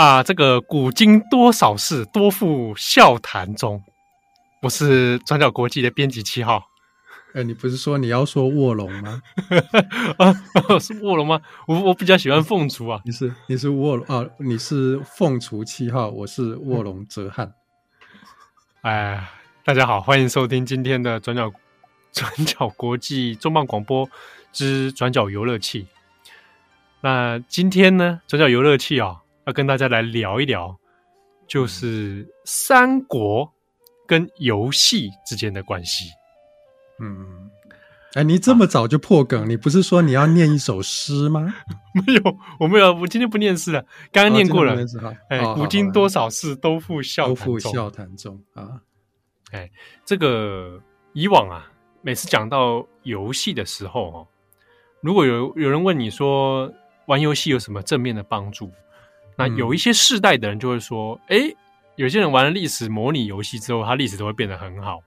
啊，这个古今多少事，多付笑谈中。我是转角国际的编辑七号。哎，你不是说你要说卧龙吗？啊，是卧龙吗？我我比较喜欢凤雏啊。你是你是卧龙啊？你是凤雏七号，我是卧龙泽汉。哎，大家好，欢迎收听今天的转角 转角国际重磅广播之转角游乐器。那今天呢，转角游乐器啊，要跟大家来聊一聊，就是三国跟游戏之间的关系。嗯，哎，你这么早就破梗？啊、你不是说你要念一首诗吗？没有，我没有，我今天不念诗了，刚刚念过了。哦、哎，古今多少事，都付笑都付笑谈中啊！哎，这个以往啊，每次讲到游戏的时候哦，如果有有人问你说玩游戏有什么正面的帮助，那有一些世代的人就会说，哎、嗯，有些人玩了历史模拟游戏之后，他历史都会变得很好。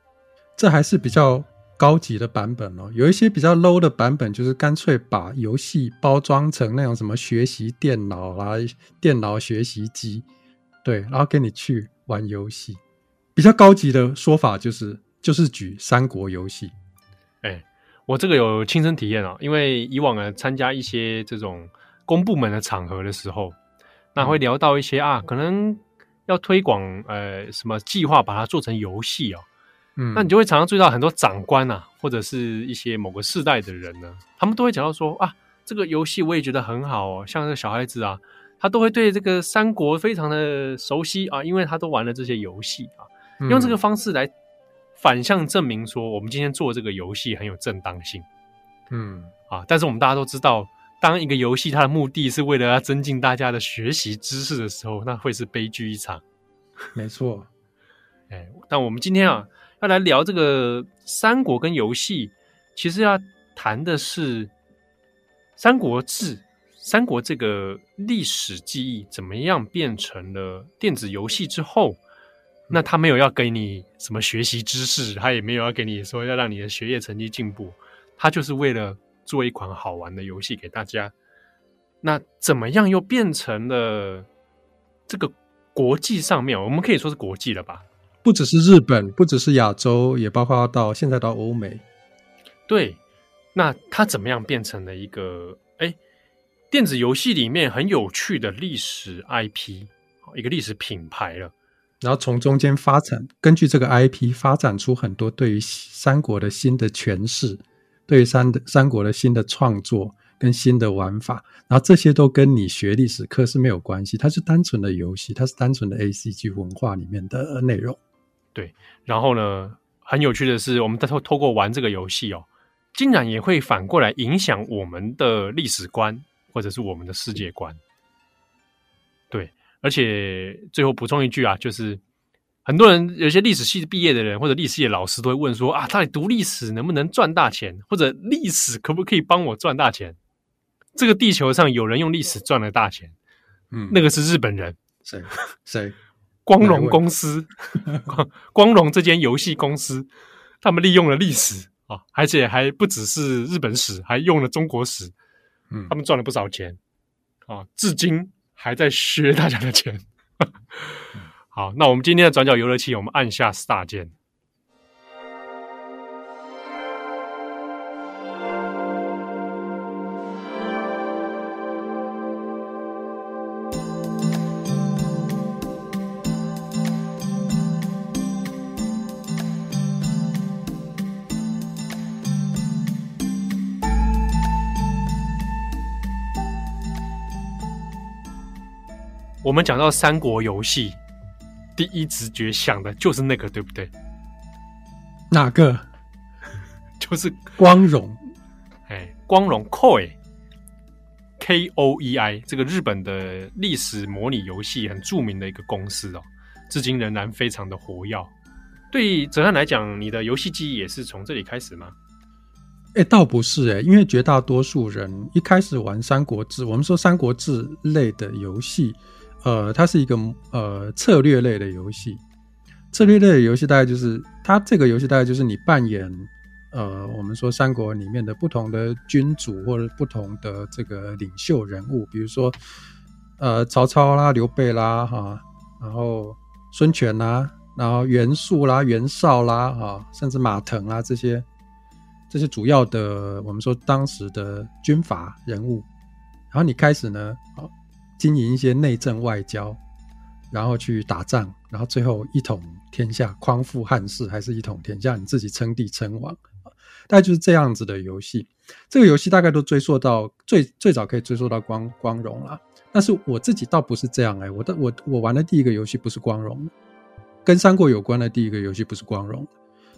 这还是比较。高级的版本哦，有一些比较 low 的版本，就是干脆把游戏包装成那种什么学习电脑啦、电脑学习机，对，然后给你去玩游戏。比较高级的说法就是，就是举三国游戏。哎，我这个有亲身体验啊，因为以往呢参加一些这种公部门的场合的时候，那会聊到一些啊，可能要推广呃什么计划，把它做成游戏哦。嗯，那你就会常常注意到很多长官啊，或者是一些某个世代的人呢，他们都会讲到说啊，这个游戏我也觉得很好哦，像这个小孩子啊，他都会对这个三国非常的熟悉啊，因为他都玩了这些游戏啊，用这个方式来反向证明说，我们今天做这个游戏很有正当性。嗯，啊，但是我们大家都知道，当一个游戏它的目的是为了要增进大家的学习知识的时候，那会是悲剧一场。没错，哎，但我们今天啊。要来聊这个三国跟游戏，其实要谈的是《三国志》。三国这个历史记忆怎么样变成了电子游戏之后，那他没有要给你什么学习知识，他也没有要给你说要让你的学业成绩进步，他就是为了做一款好玩的游戏给大家。那怎么样又变成了这个国际上面？我们可以说是国际了吧？不只是日本，不只是亚洲，也包括到现在到欧美。对，那它怎么样变成了一个哎，电子游戏里面很有趣的历史 IP，一个历史品牌了。然后从中间发展，根据这个 IP 发展出很多对于三国的新的诠释，对于三的三国的新的创作。跟新的玩法，然后这些都跟你学历史课是没有关系，它是单纯的游戏，它是单纯的 ACG 文化里面的内容。对，然后呢，很有趣的是，我们透透过玩这个游戏哦，竟然也会反过来影响我们的历史观或者是我们的世界观。对，而且最后补充一句啊，就是很多人有些历史系毕业的人或者历史系的老师都会问说啊，到底读历史能不能赚大钱，或者历史可不可以帮我赚大钱？这个地球上有人用历史赚了大钱，嗯，那个是日本人，谁谁？光荣公司，光光荣这间游戏公司，他们利用了历史啊，而且还不只是日本史，还用了中国史，嗯，他们赚了不少钱啊，至今还在削大家的钱。好，那我们今天的转角游乐器，我们按下 Star 键。我们讲到三国游戏，第一直觉想的就是那个，对不对？哪个？就是光荣，哎，光荣 Koei，K O E I，这个日本的历史模拟游戏很著名的一个公司哦，至今仍然非常的活跃。对泽汉来讲，你的游戏记忆也是从这里开始吗？哎，倒不是哎，因为绝大多数人一开始玩《三国志》，我们说《三国志》类的游戏。呃，它是一个呃策略类的游戏，策略类的游戏大概就是它这个游戏大概就是你扮演呃我们说三国里面的不同的君主或者不同的这个领袖人物，比如说呃曹操啦、刘备啦哈，然后孙权啦，然后袁术啦、袁绍啦哈，甚至马腾啊这些这些主要的我们说当时的军阀人物，然后你开始呢，经营一些内政外交。然后去打仗，然后最后一统天下，匡复汉室，还是一统天下？你自己称帝称王，大概就是这样子的游戏。这个游戏大概都追溯到最最早可以追溯到光光荣了。但是我自己倒不是这样哎、我的我我玩的第一个游戏不是光荣，跟三国有关的第一个游戏不是光荣，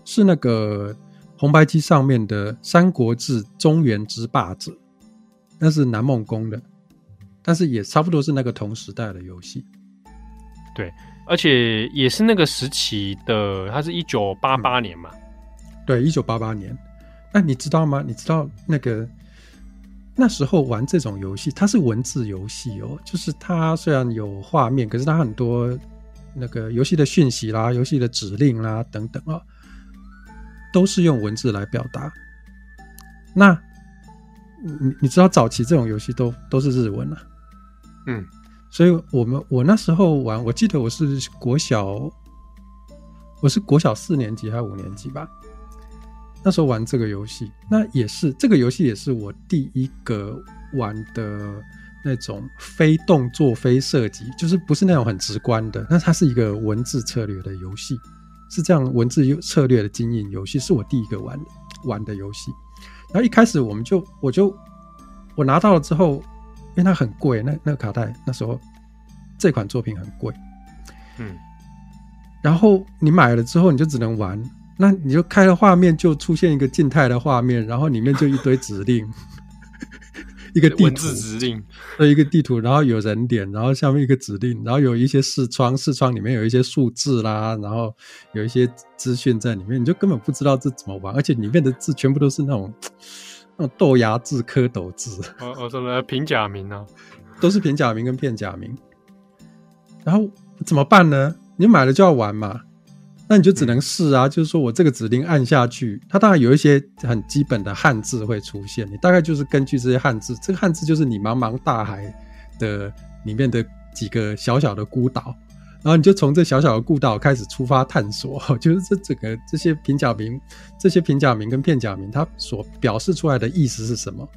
是那个红白机上面的《三国志中原之霸者》，那是南梦宫的，但是也差不多是那个同时代的游戏。对，而且也是那个时期的，它是一九八八年嘛。对，一九八八年。那你知道吗？你知道那个那时候玩这种游戏，它是文字游戏哦，就是它虽然有画面，可是它很多那个游戏的讯息啦、游戏的指令啦等等啊，都是用文字来表达。那你你知道早期这种游戏都都是日文啊？嗯。所以我们我那时候玩，我记得我是国小，我是国小四年级还是五年级吧？那时候玩这个游戏，那也是这个游戏也是我第一个玩的那种非动作非射击，就是不是那种很直观的，那它是一个文字策略的游戏，是这样文字策略的经营游戏，是我第一个玩玩的游戏。然后一开始我们就我就我拿到了之后。因为它很贵，那那个卡带那时候这款作品很贵，嗯，然后你买了之后你就只能玩，那你就开了画面就出现一个静态的画面，然后里面就一堆指令，一个地图。文字指令，一个地图，然后有人点，然后下面一个指令，然后有一些视窗，视窗里面有一些数字啦，然后有一些资讯在里面，你就根本不知道这怎么玩，而且里面的字全部都是那种。那种豆芽字、蝌蚪字，我我说的平假名呢，都是平假名跟片假名。然后怎么办呢？你买了就要玩嘛，那你就只能试啊。嗯、就是说我这个指令按下去，它当然有一些很基本的汉字会出现，你大概就是根据这些汉字，这个汉字就是你茫茫大海的里面的几个小小的孤岛。然后你就从这小小的故道开始出发探索，就是这整个这些平假名、这些平假名跟片假名，它所表示出来的意思是什么？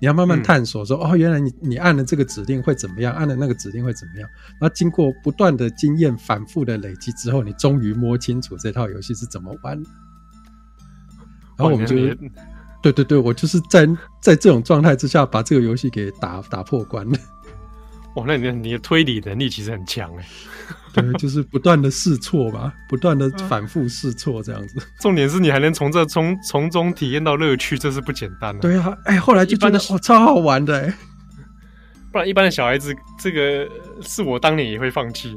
你要慢慢探索说，说、嗯、哦，原来你你按了这个指令会怎么样，按了那个指令会怎么样？然后经过不断的经验反复的累积之后，你终于摸清楚这套游戏是怎么玩。然后我们就，对对对，我就是在在这种状态之下把这个游戏给打打破关了。哇，那你的你的推理能力其实很强哎。对，就是不断的试错吧，不断的反复试错这样子。重点是你还能从这从从中体验到乐趣，这是不简单的。对啊，哎，后来就觉得哦，超好玩的哎。不然一般的小孩子，这个是我当年也会放弃。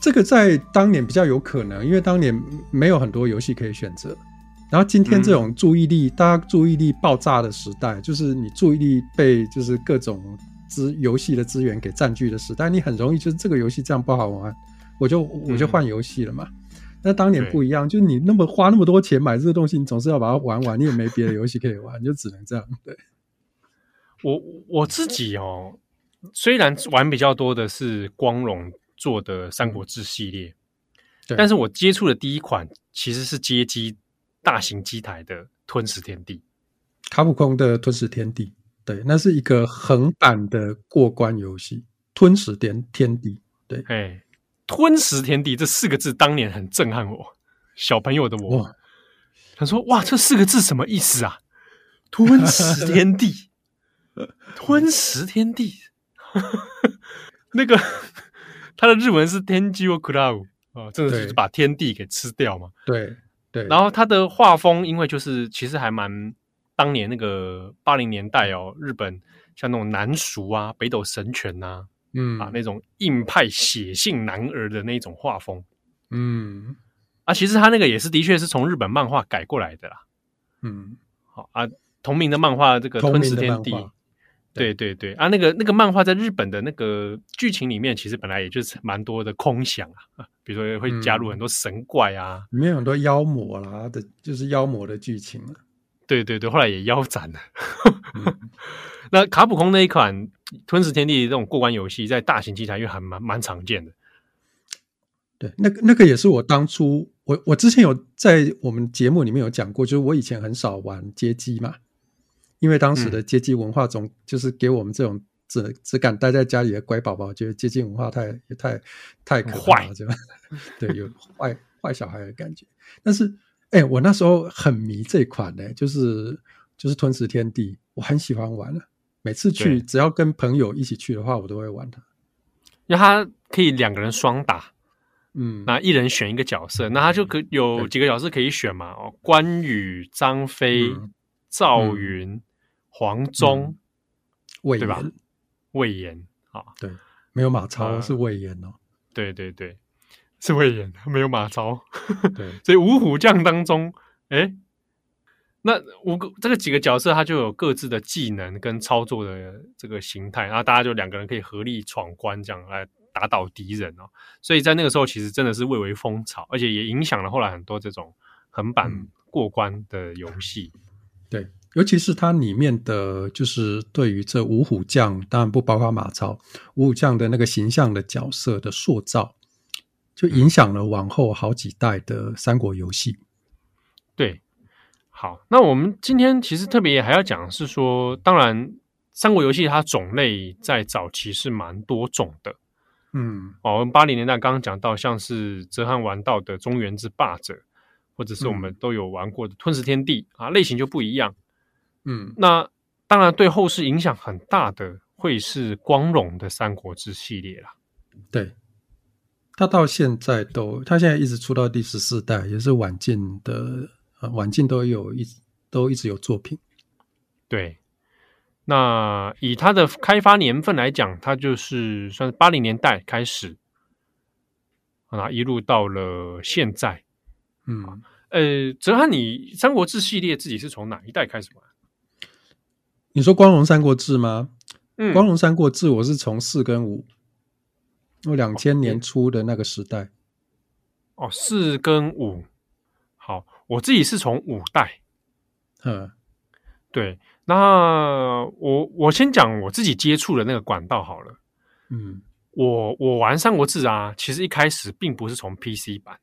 这个在当年比较有可能，因为当年没有很多游戏可以选择。然后今天这种注意力，大家注意力爆炸的时代，就是你注意力被就是各种资游戏的资源给占据的时代，你很容易就是这个游戏这样不好玩。我就我就换游戏了嘛，那、嗯、当年不一样，就是你那么花那么多钱买这个东西，你总是要把它玩完，你也没别的游戏可以玩，你就只能这样。对，我我自己哦，虽然玩比较多的是光荣做的《三国志》系列，对，但是我接触的第一款其实是街机大型机台的《吞食天地》，卡普空的《吞食天地》，对，那是一个横版的过关游戏，《吞食天天地》，对，哎。吞食天地这四个字当年很震撼我，小朋友的我，他说：“哇，这四个字什么意思啊？吞食天地，吞食天地，那个他的日文是天机を食らう啊，这个就是把天地给吃掉嘛。对对。然后他的画风，因为就是其实还蛮 当年那个八零年代哦，日本像那种南熟啊、北斗神拳呐、啊。嗯。啊，那种硬派血性男儿的那种画风，嗯。啊，其实他那个也是的确是从日本漫画改过来的啦，嗯，好啊，同名的漫画这个吞食天地，对。对对啊，那个那个漫画在日本的那个剧情里面，其实本来也就是蛮多的空想啊，比如说会加入很多神怪啊，里面有很多妖魔啦的，就是妖魔的剧情啊，对对对，后来也腰斩了，那卡普空那一款《吞食天地》这种过关游戏，在大型机台因为还蛮蛮常见的。对，那个那个也是我当初我我之前有在我们节目里面有讲过，就是我以前很少玩街机嘛，因为当时的街机文化总就是给我们这种只只敢待在家里的乖宝宝，觉得街机文化太也太太可怕了，这样 对，有坏坏小孩的感觉。但是哎，我那时候很迷这款呢，就是就是吞食天地，我很喜欢玩了。每次去只要跟朋友一起去的话，我都会玩它，因为它可以两个人双打。嗯，那一人选一个角色，那他就可有几个角色可以选嘛？哦，关羽、张飞、赵云、黄忠、魏对吧？魏延啊，对，没有马超是魏延哦。对对对，是魏延，没有马超。对，所以五虎将当中，哎，那五个这个几个角色，他就有各自的技能跟操作的这个形态，然后大家就两个人可以合力闯关，这样来。打倒敌人哦，所以在那个时候其实真的是蔚为风潮，而且也影响了后来很多这种横版过关的游戏。嗯。对，尤其是它里面的就是对于这五虎将，当然不包括马超，五虎将的那个形象的角色的塑造，就影响了往后好几代的三国游戏。对，好，那我们今天其实特别还要讲是说，当然三国游戏它种类在早期是蛮多种的。嗯，哦，我们八零年代刚刚讲到，像是哲汉玩到的《中原之霸者》，或者是我们都有玩过的《吞食天地》啊，类型就不一样。嗯，那当然对后世影响很大的会是光荣的《三国志》系列啦。对，他到现在都，他现在一直出到第十四代，也是晚近的，呃，晚近都有一都一直有作品。对。那以它的开发年份来讲，它就是算是八零年代开始，啊，一路到了现在。嗯，呃，哲汉，你《三国志》系列自己是从哪一代开始玩？你说《光荣三国志》吗？嗯，《光荣三国志》我是从四跟五，我两千年初的那个时代。哦，四跟五，好，我自己是从五代。嗯，对。那我我先讲我自己接触的那个管道好了。嗯，我我玩《三国志》啊，其实一开始并不是从 PC 版，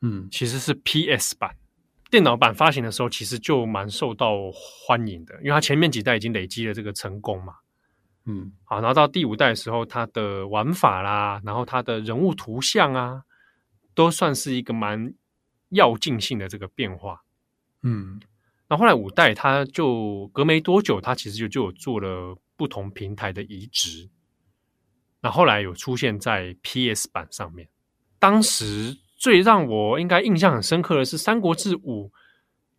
嗯，其实是 PS 版。电脑版发行的时候，其实就蛮受到欢迎的，因为它前面几代已经累积了这个成功嘛。嗯，好，然后到第五代的时候，它的玩法啦，然后它的人物图像啊，都算是一个蛮要进性的这个变化。嗯。那后来五代，它就隔没多久，它其实就就有做了不同平台的移植。那后来有出现在 PS 版上面。当时最让我应该印象很深刻的是《三国志五》，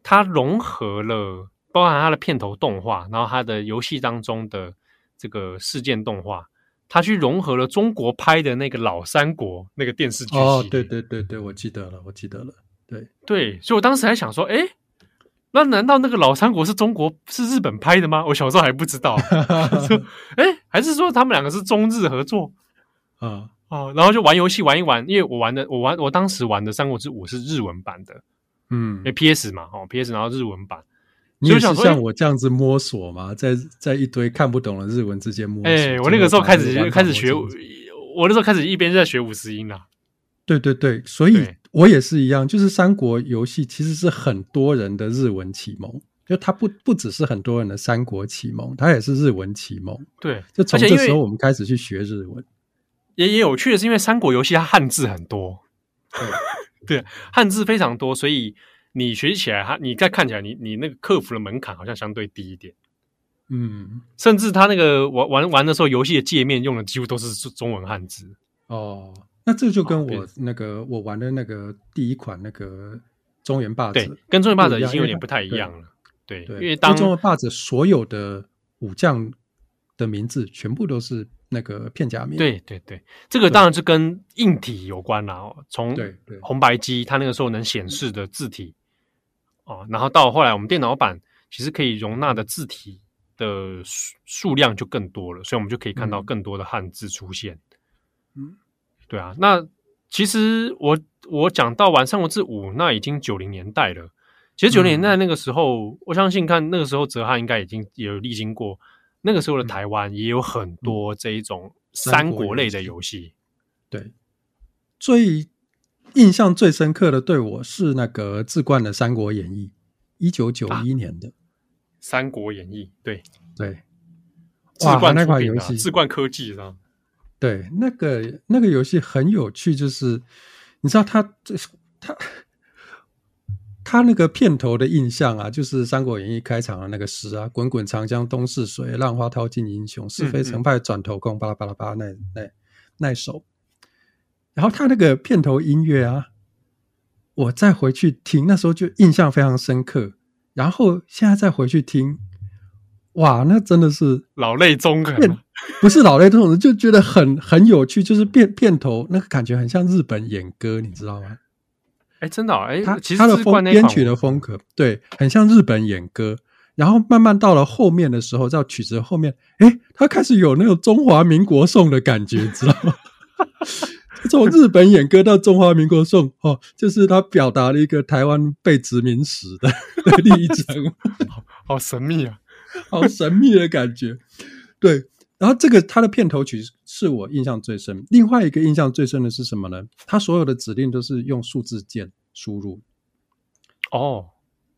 它融合了包含它的片头动画，然后它的游戏当中的这个事件动画，它去融合了中国拍的那个老三国那个电视剧。哦，对对对对，我记得了，我记得了。对对，所以我当时还想说，哎。那难道那个老三国是中国是日本拍的吗？我小时候还不知道，说哎，还是说他们两个是中日合作 啊哦，然后就玩游戏玩一玩，因为我玩的我玩我当时玩的《三国志五》是日文版的，嗯，因为 PS 嘛，哦 PS，然后日文版，你也是像我这样子摸索嘛，在在一堆看不懂的日文之间摸索。哎，我那个时候开始就开始学，我那时候开始一边在学五十音啦。对对对，所以我也是一样，就是三国游戏其实是很多人的日文启蒙，就它不不只是很多人的三国启蒙，它也是日文启蒙。对，就从这时候我们开始去学日文。也也有趣的是，因为三国游戏它汉字很多，对，对，汉字非常多，所以你学习起来，它你再看起来，你你那个克服的门槛好像相对低一点。嗯，甚至他那个玩玩玩的时候，游戏的界面用的几乎都是中文汉字。哦。那这就跟我那个我玩的那个第一款那个中原霸者，对，跟中原霸者已经有点不太一样了。对，对，因为当中原霸者所有的武将的名字全部都是那个片假名。对对对，这个当然是跟硬体有关啦。从对对红白机，它那个时候能显示的字体哦，然后到后来我们电脑版，其实可以容纳的字体的数数量就更多了，所以我们就可以看到更多的汉字出现。嗯。对啊，那其实我我讲到玩《三国志五》，那已经九零年代了。其实九零年代那个时候，嗯、我相信看那个时候哲汉应该已经也有历经过那个时候的台湾也有很多这一种三国类的游戏。对，最印象最深刻的对我是那个志冠的《三国演义》，一九九一年的《三国演义》。对对，志冠那款游戏，志冠科技上。对，那个那个游戏很有趣，就是你知道他这他他那个片头的印象啊，就是《三国演义》开场的那个诗啊，“滚滚长江东逝水，浪花淘尽英雄，是非成败转头空”，巴拉巴拉巴拉，那那那首。然后他那个片头音乐啊，我再回去听，那时候就印象非常深刻。然后现在再回去听。哇，那真的是老泪纵横，不是老泪纵横，就觉得很很有趣。就是片片头那个感觉很像日本演歌，你知道吗？哎，真的，哎，他其实他的风编曲的风格，对，很像日本演歌。然后慢慢到了后面的时候，在曲子后面，哎，他开始有那种中华民国颂的感觉，知道吗？从日本演歌到中华民国颂，哦，就是他表达了一个台湾被殖民史的 历程，好，好神秘啊。好神秘的感觉，对。然后这个他的片头曲是我印象最深。另外一个印象最深的是什么呢？他所有的指令都是用数字键输入。哦，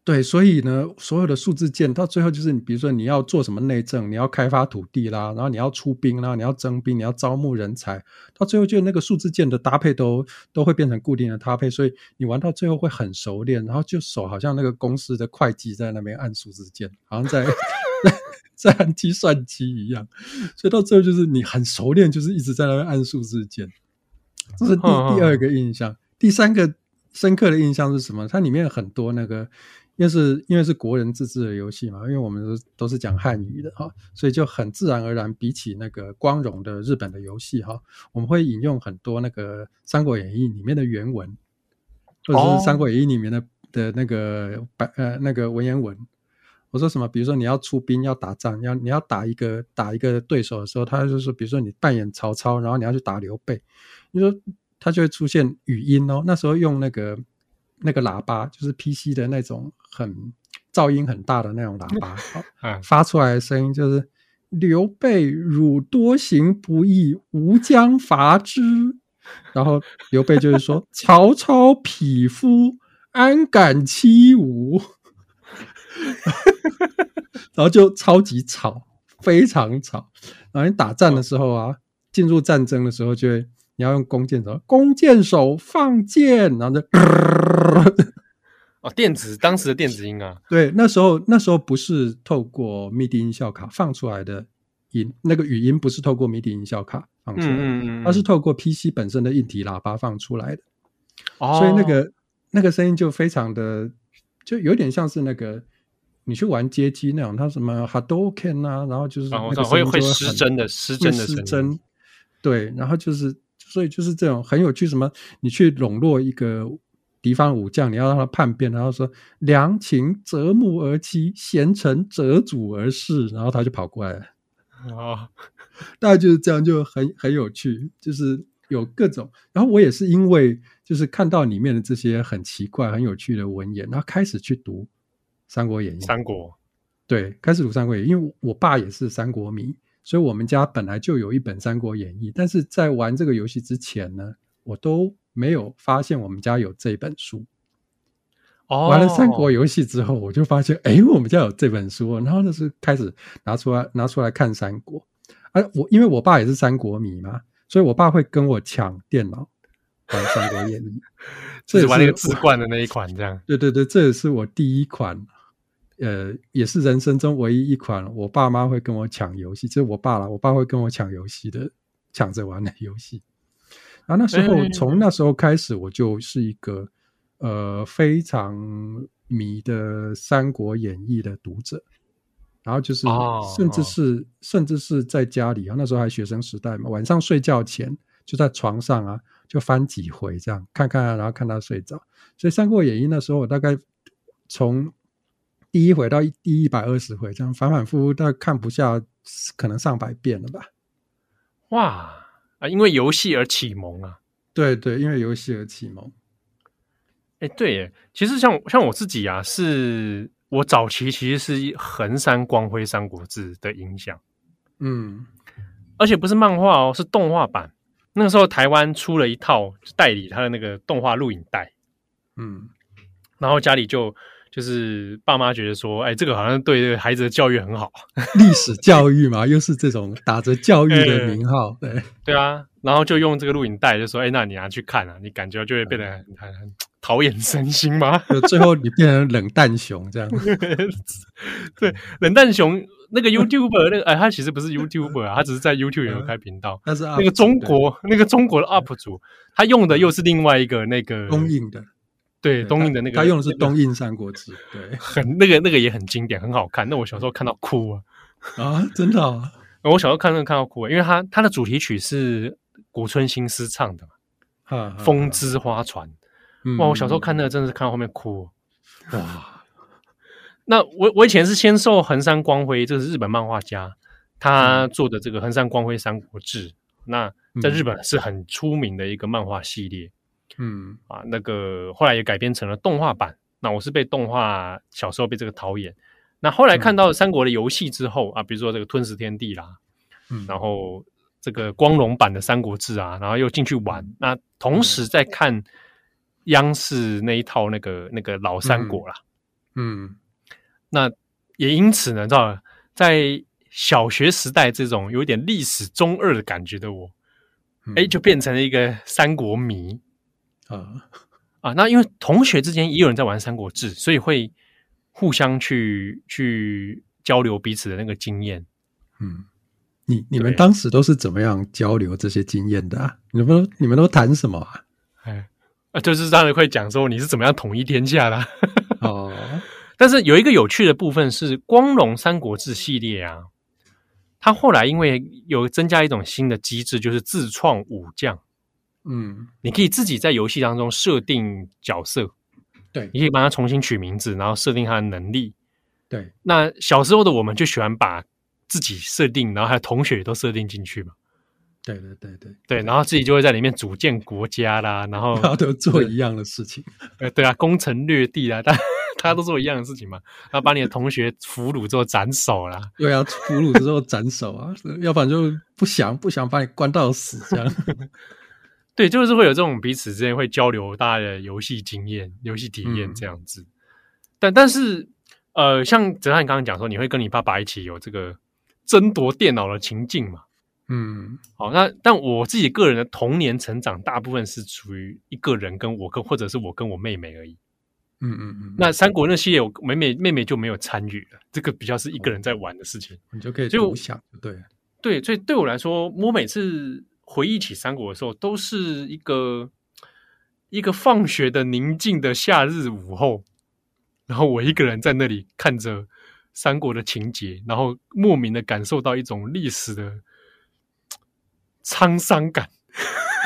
对，所以呢，所有的数字键到最后就是你，比如说你要做什么内政，你要开发土地啦，然后你要出兵啦，你要征兵，你要招募人才，到最后就那个数字键的搭配都都会变成固定的搭配，所以你玩到最后会很熟练，然后就手好像那个公司的会计在那边按数字键，好像在。在按计算机一样，所以到最后就是你很熟练，就是一直在那边按数字键。这是第第二个印象。第三个深刻的印象是什么？它里面有很多那个，因为是因为是国人自制的游戏嘛，因为我们都都是讲汉语的哈，所以就很自然而然，比起那个光荣的日本的游戏哈，我们会引用很多那个《三国演义》里面的原文，或者是《三国演义》里面的的那个白呃那个文言文。我说什么？比如说你要出兵要打仗，要你要打一个打一个对手的时候，他就说，比如说你扮演曹操，然后你要去打刘备，你说他就会出现语音哦。那时候用那个那个喇叭，就是 PC 的那种很噪音很大的那种喇叭，发出来的声音就是刘备汝多行不义，吾将伐之。然后刘备就是说曹操匹夫，安敢欺吾？然后就超级吵，非常吵。然后你打仗的时候啊，进入战争的时候，就会你要用弓箭手，弓箭手放箭，然后就哦，电子当时的电子音啊，对，那时候那时候不是透过 MIDI 音效卡放出来的音，那个语音不是透过 MIDI 音效卡放出来的，嗯嗯嗯，而是透过 PC 本身的硬体喇叭放出来的。哦，所以那个那个声音就非常的，就有点像是那个。你去玩街机那种，它什么 Hadouken 啊，然后就是那个会会失真的失真的失真，对，然后就是所以就是这种很有趣。什么？你去笼络一个敌方武将，你要让他叛变，然后说良禽择木而栖，贤臣择主而事，然后他就跑过来了。哦，大概就是这样，就很很有趣，就是有各种。然后我也是因为就是看到里面的这些很奇怪、很有趣的文言，然后开始去读。《三国演义》，三国，对，开始读《三国演义》，因为我爸也是三国迷，所以我们家本来就有一本《三国演义》。但是在玩这个游戏之前呢，我都没有发现我们家有这本书。哦，玩了三国游戏之后，我就发现，哎，我们家有这本书，然后就是开始拿出来拿出来看三国。而、啊、我因为我爸也是三国迷嘛，所以我爸会跟我抢电脑玩《三国演义》，这是玩那个志冠的那一款，这样。对对对，这也是我第一款。呃，也是人生中唯一一款我爸妈会跟我抢游戏，就是我爸啦，我爸会跟我抢游戏的，抢着玩的游戏。然后那时候，欸、从那时候开始，我就是一个呃非常迷的《三国演义》的读者。然后就是，甚至是、甚至是在家里啊，那时候还学生时代嘛，晚上睡觉前就在床上啊，就翻几回这样看看，啊，然后看他睡着。所以《三国演义》那时候我大概从第一回到第一百二十回，这样反反复复，大概看不下，可能上百遍了吧。哇啊！因为游戏而启蒙啊，对对，因为游戏而启蒙。哎，对耶，其实像像我自己啊，是我早期其实是横山光辉《三国志》的影响。嗯，而且不是漫画哦，是动画版。那个时候台湾出了一套代理他的那个动画录影带，嗯，然后家里就。就是爸妈觉得说，哎，这个好像对这个孩子的教育很好，历史教育嘛，又是这种打着教育的名号，对。对啊，然后就用这个录影带，就说，哎，那你拿去看啊，你感觉就会变得很很很陶冶身心嘛。最后你变成冷淡熊这样，对，冷淡熊那个 YouTuber 那个，哎，他其实不是 YouTuber 啊，他只是在 YouTube 有开频道，但是那个中国那个中国的 UP 主，他用的又是另外一个那个公映的。对，东映的那个，他用的是东映《三国志》，对，很那个那个也很经典，很好看。那我小时候看到哭啊啊，真的啊！我小时候看那个看到哭，因为他他的主题曲是古村新司唱的嘛，《风之花传》。哇，我小时候看那个真的是看到后面哭哇！那我我以前是先受横山光辉，这是日本漫画家，他做的这个横山光辉《三国志》，那在日本是很出名的一个漫画系列。嗯啊，那个后来也改编成了动画版。那我是被动画小时候被这个陶冶。那后来看到三国的游戏之后啊，比如说这个吞食天地啦，嗯，然后这个光荣版的三国志啊，然后又进去玩。那同时在看央视那一套那个那个老三国啦，嗯，那也因此呢，知道在小学时代这种有点历史中二的感觉的我，哎，就变成了一个三国迷。啊 啊，那因为同学之间也有人在玩《三国志》，所以会互相去去交流彼此的那个经验。嗯，你你们当时都是怎么样交流这些经验的啊？你们都你们都谈什么啊？哎啊，就是当然会讲说你是怎么样统一天下的。哦，但是有一个有趣的部分是《光荣三国志》系列啊，它后来因为有增加一种新的机制，就是自创武将。嗯，你可以自己在游戏当中设定角色，对，你可以帮他重新取名字，然后设定他的能力。对，那小时候的我们就喜欢把自己设定，然后还有同学也都设定进去嘛。对对对对对，然后自己就会在里面组建国家啦，然后 大家都做一样的事情。呃，对啊，攻城略地啊，大家大家都做一样的事情嘛。然后把你的同学俘虏之后斩首啦，对啊，俘虏之后斩首啊，要不然就不想不想把你关到死这样。对，就是会有这种彼此之间会交流大家的游戏经验、游戏体验这样子。嗯、但但是，呃，像泽汉刚刚讲说，你会跟你爸爸一起有这个争夺电脑的情境嘛？嗯，好，那但我自己个人的童年成长，大部分是属于一个人跟我跟或者是我跟我妹妹而已。嗯嗯嗯。那三国那系列，我妹妹妹妹就没有参与了，这个比较是一个人在玩的事情，哦、你就可以独享，对对，所以对我来说，我每次。回忆起三国的时候，都是一个一个放学的宁静的夏日午后，然后我一个人在那里看着三国的情节，然后莫名的感受到一种历史的沧桑感，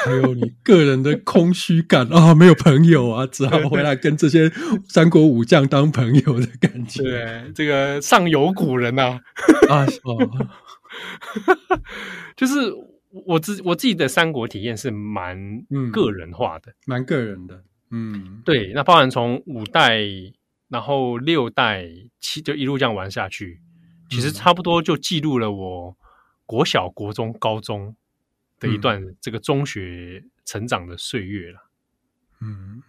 还有你个人的空虚感 啊、哦，没有朋友啊，只好回来跟这些三国武将当朋友的感觉。对，这个上有古人呐，啊，哦，就是。我自我自己的三国体验是蛮个人化的，蛮、嗯、个人的。嗯，对，那包含从五代，然后六代七，就一路这样玩下去，其实差不多就记录了我国小、国中、高中的一段这个中学成长的岁月了。嗯，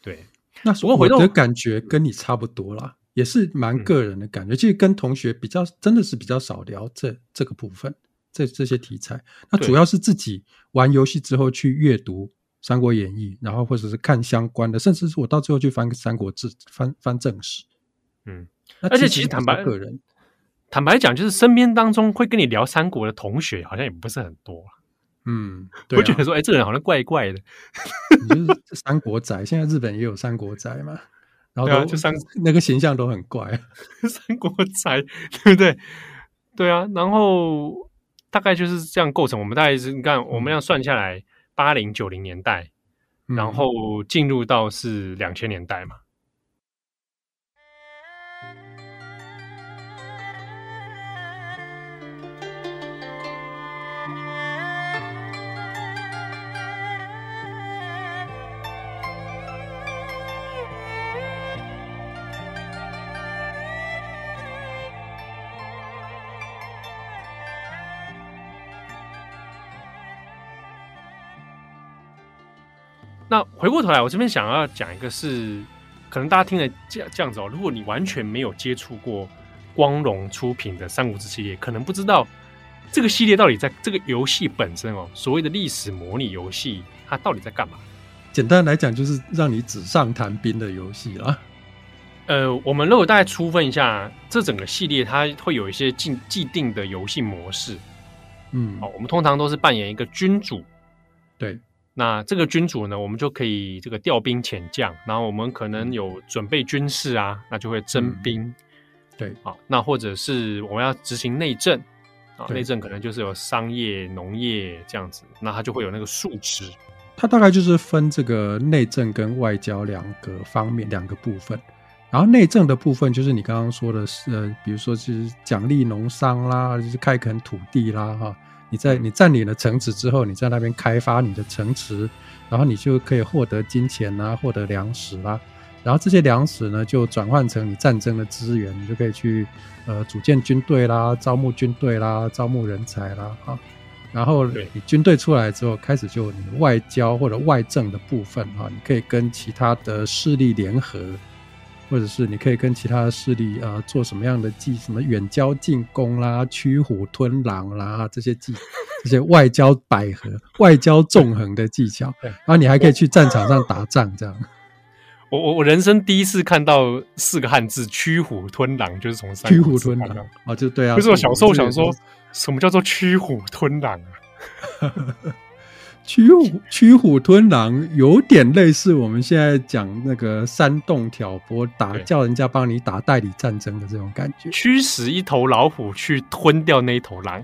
对。那我我的感觉跟你差不多啦，也是蛮个人的感觉，其实跟同学比较，真的是比较少聊这这个部分。这这些题材，那主要是自己玩游戏之后去阅读《三国演义》，然后或者是看相关的，甚至是我到最后去翻《三国志》，翻翻正史。嗯，而且其实坦白个人，坦白讲，就是身边当中会跟你聊三国的同学，好像也不是很多。嗯，对啊、我觉得说，哎，这个人好像怪怪的。你就是三国仔，现在日本也有三国仔嘛，然后对啊，就三那个形象都很怪，三国仔，对不对？对啊，然后。大概就是这样构成。我们大概是你看，我们要算下来，八零九零年代，嗯、然后进入到是两千年代嘛。回过头来，我这边想要讲一个是，可能大家听了这样这样子哦，如果你完全没有接触过光荣出品的《三国志》系列，可能不知道这个系列到底在这个游戏本身哦，所谓的历史模拟游戏，它到底在干嘛？简单来讲，就是让你纸上谈兵的游戏啦。呃，我们如果大概粗分一下，这整个系列它会有一些既既定的游戏模式。嗯，好，我们通常都是扮演一个君主。对。那这个君主呢，我们就可以这个调兵遣将，然后我们可能有准备军事啊，那就会征兵。嗯、对，啊，那或者是我们要执行内政啊，内政可能就是有商业、农业这样子，那它就会有那个数值。它大概就是分这个内政跟外交两个方面两个部分。然后内政的部分就是你刚刚说的是，呃，比如说是奖励农商啦，就是开垦土地啦，哈。你在你占领了城池之后，你在那边开发你的城池，然后你就可以获得金钱啊，获得粮食啦，然后这些粮食呢就转换成你战争的资源，你就可以去呃组建军队啦，招募军队啦，招募人才啦，哈，然后你军队出来之后，开始就你的外交或者外政的部分哈，你可以跟其他的势力联合。或者是你可以跟其他的势力啊、呃、做什么样的技，什么远交近攻啦、驱虎吞狼啦这些技，这些外交百合、外交纵横的技巧。然后你还可以去战场上打仗，这样。我我我人生第一次看到四个汉字“驱虎吞狼”，就是从三驱虎吞狼啊、哦，就对啊。可是我小时候想说，什么叫做驱虎吞狼啊？驱虎驱虎吞狼有点类似我们现在讲那个煽动挑拨打叫人家帮你打代理战争的这种感觉，驱使一头老虎去吞掉那一头狼，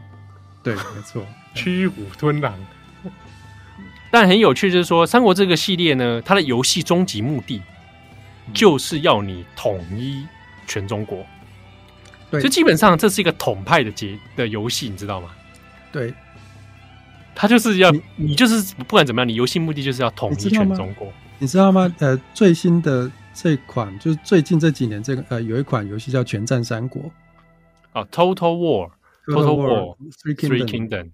对，没错，驱虎吞狼。但很有趣，就是说《三国》这个系列呢，它的游戏终极目的就是要你统一全中国，对，就基本上这是一个统派的结的游戏，你知道吗？对。他就是要你，你就是不管怎么样，你游戏目的就是要统一全中国，你知道吗？呃，最新的这款就是最近这几年这个呃，有一款游戏叫《全战三国》啊，Total War，Total War，Three Kingdom，, Kingdom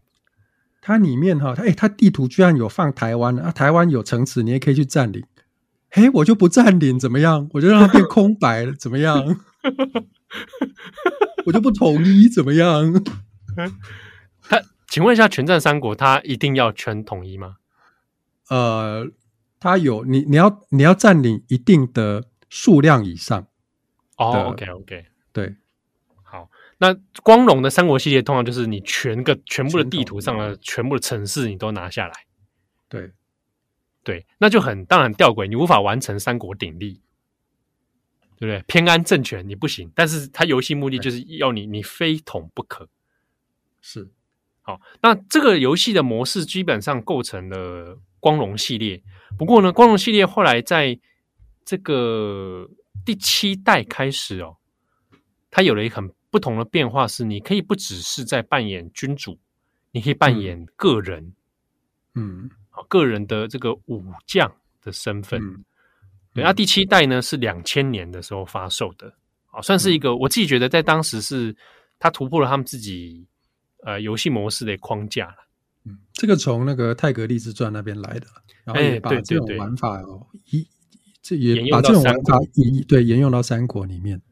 它里面哈，它哎，它地图居然有放台湾啊，台湾有城池，你也可以去占领。嘿，我就不占领怎么样？我就让它变空白了怎么样？我就不统一怎么样？它。请问一下，全战三国它一定要全统一吗？呃，它有你你要你要占领一定的数量以上。哦，OK OK，对，好。那光荣的三国系列通常就是你全个全部的地图上的全部的城市你都拿下来。对，对，那就很当然吊诡，你无法完成三国鼎立，对不对？偏安政权你不行，但是它游戏目的就是要你你非统不可，是。好，那这个游戏的模式基本上构成了光荣系列。不过呢，光荣系列后来在这个第七代开始哦，它有了一个很不同的变化，是你可以不只是在扮演君主，你可以扮演个人，嗯，好，个人的这个武将的身份。嗯、对，那第七代呢是两千年的时候发售的，啊，算是一个我自己觉得在当时是它突破了他们自己。呃，游戏模式的框架了，嗯，这个从那个《泰格立志传》那边来的，然后也把这种玩法哦，一这也把这种玩法一对沿用到三国里面。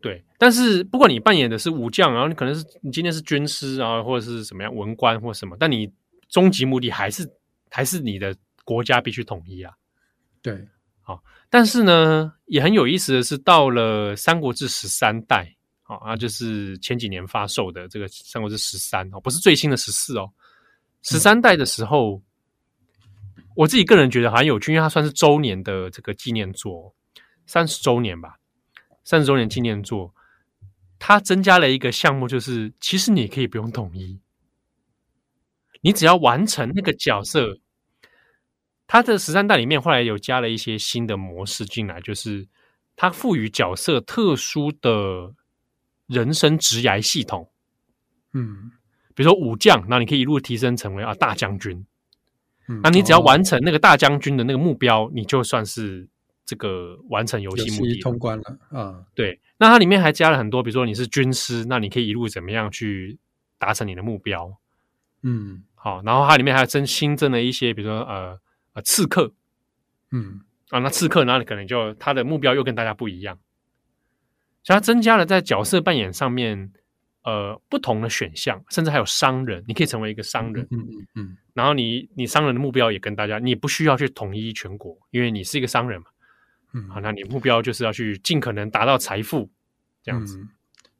对，但是不管你扮演的是武将，然后你可能是你今天是军师啊，或者是什么样文官或什么，但你终极目的还是还是你的国家必须统一啊。对，好，但是呢，也很有意思的是，到了《三国志》十三代。好啊，就是前几年发售的这个《三国志十三》哦，不是最新的十四哦，十三代的时候，我自己个人觉得很有趣，因为它算是周年的这个纪念作，三十周年吧，三十周年纪念作，它增加了一个项目，就是其实你可以不用统一，你只要完成那个角色，它的十三代里面后来有加了一些新的模式进来，就是它赋予角色特殊的。人生职涯系统，嗯，比如说武将，那你可以一路提升成为啊大将军，嗯，那你只要完成那个大将军的那个目标，你就算是这个完成游戏目的通关了啊。对，那它里面还加了很多，比如说你是军师，那你可以一路怎么样去达成你的目标，嗯，好，然后它里面还增新增了一些，比如说呃呃刺客，嗯。啊，那刺客那里可能就他的目标又跟大家不一样，所以他增加了在角色扮演上面呃不同的选项，甚至还有商人，你可以成为一个商人，嗯嗯嗯，然后你你商人的目标也跟大家，你不需要去统一全国，因为你是一个商人嘛，嗯，好，那你目标就是要去尽可能达到财富这样子。嗯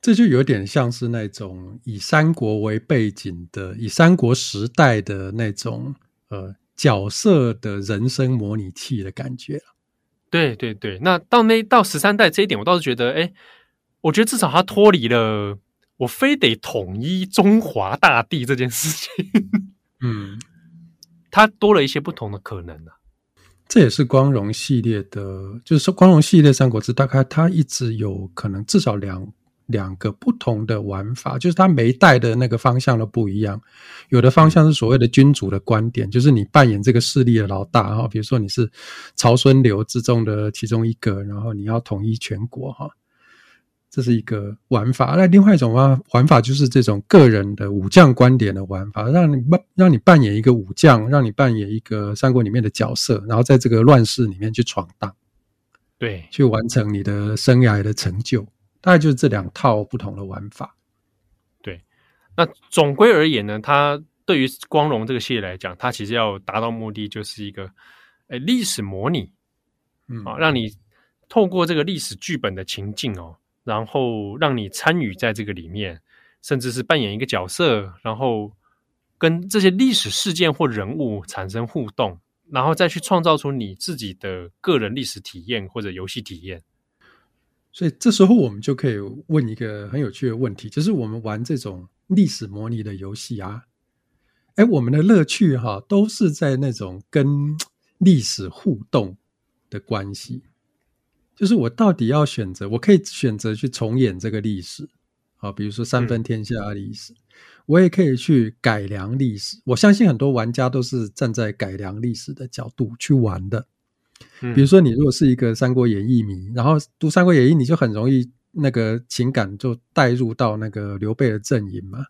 这就有点像是那种以三国为背景的，以三国时代的那种呃角色的人生模拟器的感觉。对对对，那到那到十三代这一点，我倒是觉得，哎，我觉得至少他脱离了我非得统一中华大地这件事情。嗯，他多了一些不同的可能啊。这也是光荣系列的，就是说光荣系列三国志，大概它一直有可能至少两。两个不同的玩法，就是它每一代的那个方向都不一样。有的方向是所谓的君主的观点，就是你扮演这个势力的老大哈，比如说你是曹孙刘之中的其中一个，然后你要统一全国哈，这是一个玩法。那另外一种玩玩法就是这种个人的武将观点的玩法，让你扮让你扮演一个武将，让你扮演一个三国里面的角色，然后在这个乱世里面去闯荡，对，去完成你的生涯的成就。大概就是这两套不同的玩法。对，那总归而言呢，它对于光荣这个系列来讲，它其实要达到目的就是一个，诶，历史模拟，嗯，啊，让你透过这个历史剧本的情境哦，然后让你参与在这个里面，甚至是扮演一个角色，然后跟这些历史事件或人物产生互动，然后再去创造出你自己的个人历史体验或者游戏体验。所以这时候我们就可以问一个很有趣的问题，就是我们玩这种历史模拟的游戏啊，哎，我们的乐趣哈，都是在那种跟历史互动的关系。就是我到底要选择，我可以选择去重演这个历史，啊，比如说三分天下的历史，我也可以去改良历史。我相信很多玩家都是站在改良历史的角度去玩的。比如说，你如果是一个《三国演义》迷，然后读《三国演义》，你就很容易那个情感就带入到那个刘备的阵营嘛。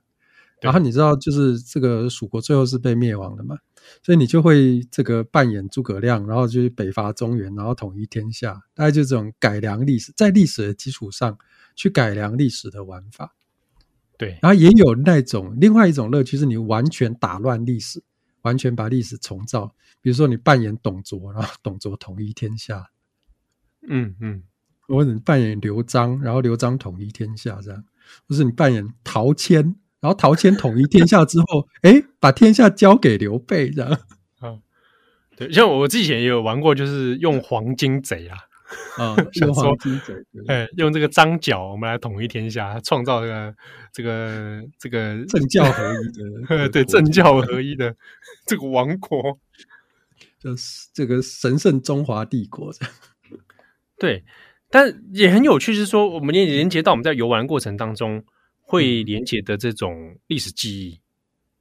然后你知道，就是这个蜀国最后是被灭亡的嘛，所以你就会这个扮演诸葛亮，然后就是北伐中原，然后统一天下。大概就这种改良历史，在历史的基础上去改良历史的玩法。对，然后也有那种另外一种乐趣，是你完全打乱历史，完全把历史重造。比如说，你扮演董卓，然后董卓统一天下，嗯嗯，或者你扮演刘璋，然后刘璋统一天下，这样；或是你扮演陶谦，然后陶谦统一天下之后，哎，把天下交给刘备，这样。啊，对，像我之前也有玩过，就是用黄金贼啊。啊，用黄巾贼，哎，用这个张角，我们来统一天下，创造这个这个这个政教合一的，对，政教合一的 这个王国，就是这个神圣中华帝国这样。对，但也很有趣，是说我们也连接到我们在游玩过程当中会连接的这种历史记忆，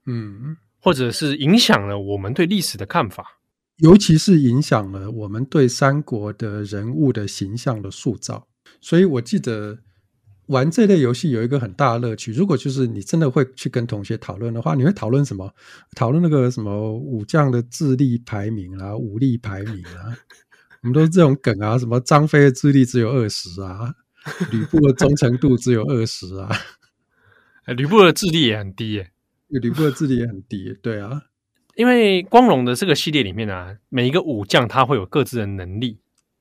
嗯，或者是影响了我们对历史的看法。尤其是影响了我们对三国的人物的形象的塑造，所以我记得玩这类游戏有一个很大的乐趣。如果就是你真的会去跟同学讨论的话，你会讨论什么？讨论那个什么武将的智力排名啊，武力排名啊，我们都是这种梗啊。什么张飞的智力只有二十啊，吕布的忠诚度只有二十啊，吕布的智力也很低耶，吕布的智力也很低，对啊。因为光荣的这个系列里面啊，每一个武将他会有各自的能力、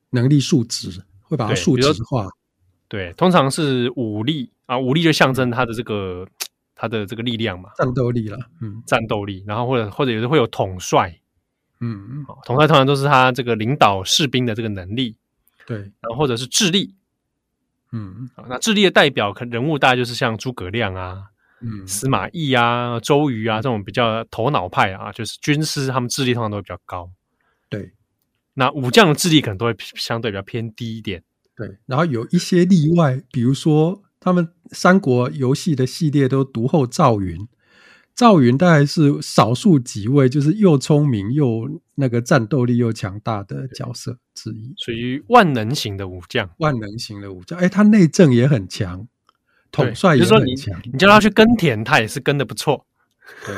能力数值，会把它数值化。对，通常是武力啊，武力就象征他的这个他的这个力量嘛，战斗力了，嗯，战斗力。然后或者或者有的会有统帅，嗯嗯，统帅通常都是他这个领导士兵的这个能力，对。然后或者是智力，嗯，那智力的代表可人物大概就是像诸葛亮啊。嗯，司马懿啊，周瑜啊，这种比较头脑派啊，就是军师，他们智力通常都会比较高。对，那武将的智力可能都会相对比较偏低一点。对，然后有一些例外，比如说他们三国游戏的系列都独后赵云，赵云大概是少数几位，就是又聪明又那个战斗力又强大的角色之一，属于万能型的武将。万能型的武将，哎，他内政也很强。统帅也很强，你叫他去耕田，他也是耕的不错。对，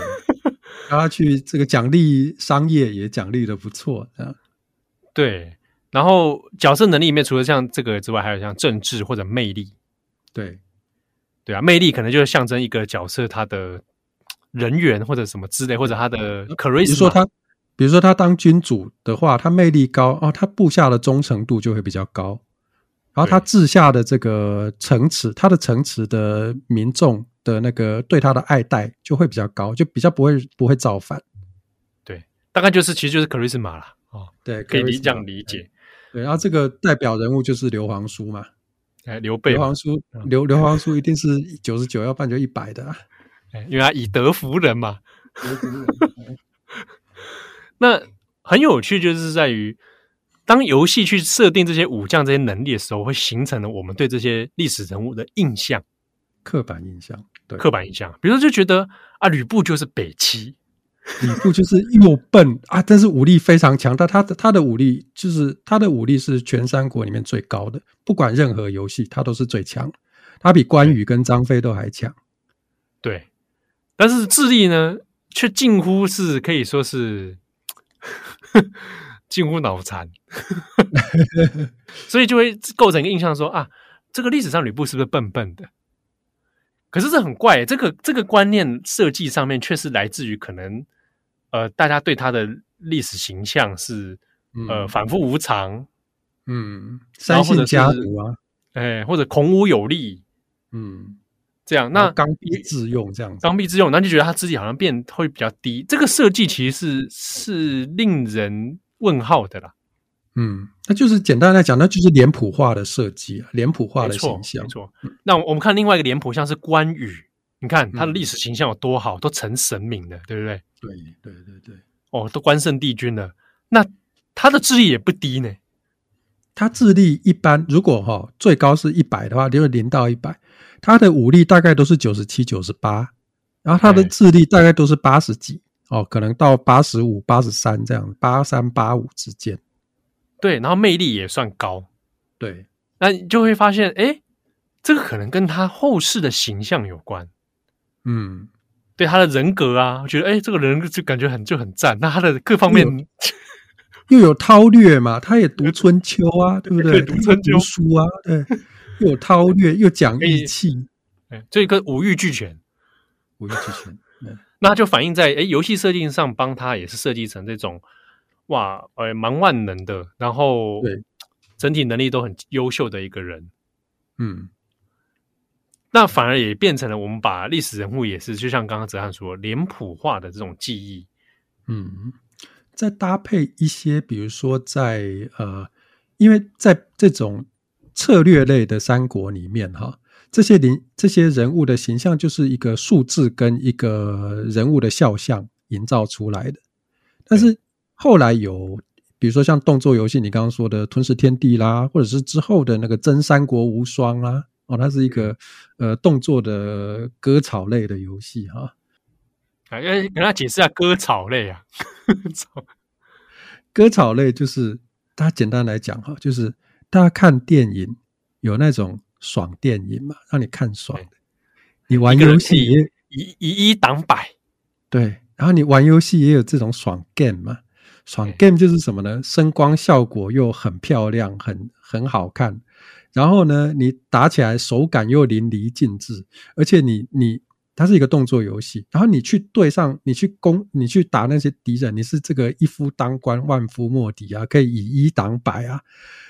叫 他去这个奖励商业也奖励的不错，啊。对，然后角色能力里面除了像这个之外，还有像政治或者魅力。对，对啊，魅力可能就是象征一个角色他的人缘或者什么之类，或者他的 charisma。比如说他，比如说他当君主的话，他魅力高哦，他部下的忠诚度就会比较高。然后他治下的这个城池，他的城池的民众的那个对他的爱戴就会比较高，就比较不会不会造反。对，大概就是其实就是 charisma 啦。哦，对，可以理这样理解。对，然后这个代表人物就是刘皇叔嘛。哎，刘备，刘皇叔，刘刘皇叔一定是九十九，要不然就一百的。哎，因为他以德服人嘛。那很有趣，就是在于当游戏去设定这些武将这些能力的时候，会形成了我们对这些历史人物的印象，刻板印象。对，刻板印象。比如说，就觉得啊，吕布就是北齐。吕布就是又笨啊，但是武力非常强大。他的他的武力就是他的武力是全三国里面最高的，不管任何游戏，他都是最强。他比关羽跟张飞都还强。对，但是智力呢，却近乎是可以说是 近乎脑残，所以就会构成一个印象说啊，这个历史上吕布是不是笨笨的？可是这很怪，这个这个观念设计上面却是来自于可能。呃，大家对他的历史形象是、嗯、呃反复无常，嗯，三姓家族啊，哎，或者孔武有力，嗯，这样那刚愎自用这样子，刚愎自用，那就觉得他自己好像变会比较低。这个设计其实是是令人问号的啦。嗯，那就是简单来讲，那就是脸谱化的设计啊，脸谱化的形象。没错，没错。那我们看另外一个脸谱，像是关羽。你看他的历史形象有多好，嗯、都成神明了，对不对？对对对对，哦，都关圣帝君了。那他的智力也不低呢。他智力一般，如果哈、哦、最高是一百的话，就是零到一百。他的武力大概都是九十七、九十八，然后他的智力大概都是八十几哦，可能到八十五、八十三这样，八三、八五之间。对，然后魅力也算高。对，那你就会发现，哎，这个可能跟他后世的形象有关。嗯，对他的人格啊，我觉得哎，这个人就感觉很就很赞。那他的各方面又有韬略嘛，他也读 春秋啊，对不对？读春秋读书啊，对，又有韬略，又讲义气，哎，这个五欲俱全，五欲俱全。那就反映在哎，游戏设定上帮他也是设计成这种哇，呃，蛮万能的，然后对整体能力都很优秀的一个人，嗯。那反而也变成了我们把历史人物也是，就像刚刚哲瀚说，脸谱化的这种记忆。嗯，再搭配一些，比如说在呃，因为在这种策略类的三国里面，哈，这些人这些人物的形象就是一个数字跟一个人物的肖像营造出来的。但是后来有，比如说像动作游戏，你刚刚说的《吞噬天地》啦，或者是之后的那个《真三国无双》啦。哦，它是一个呃动作的割草类的游戏哈。啊，要跟他解释一下割草类啊。割草类就是，大家简单来讲哈，就是大家看电影有那种爽电影嘛，让你看爽的。你玩游戏也以以一挡百，对。然后你玩游戏也有这种爽 game 嘛？爽 game 就是什么呢？声光效果又很漂亮，很很好看。然后呢，你打起来手感又淋漓尽致，而且你你它是一个动作游戏，然后你去对上，你去攻，你去打那些敌人，你是这个一夫当关，万夫莫敌啊，可以以一挡百啊。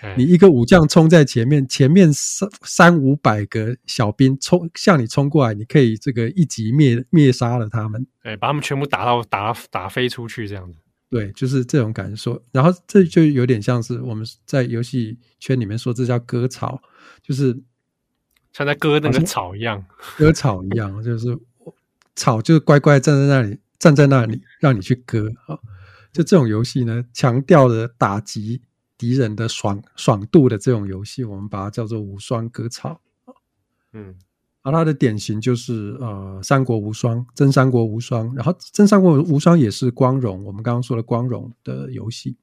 嗯、你一个武将冲在前面，前面三三五百个小兵冲向你冲过来，你可以这个一击灭灭杀了他们，哎，把他们全部打到打打飞出去这样子。对，就是这种感受。然后这就有点像是我们在游戏圈里面说，这叫割草，就是像在割那个草一样，割草一样，就是草就是乖乖站在那里，站在那里让你去割啊。就这种游戏呢，强调的打击敌人的爽爽度的这种游戏，我们把它叫做无双割草。嗯。而它的典型就是呃《三国无双》，真三国无双，然后真三国无双也是光荣，我们刚刚说的光荣的游戏。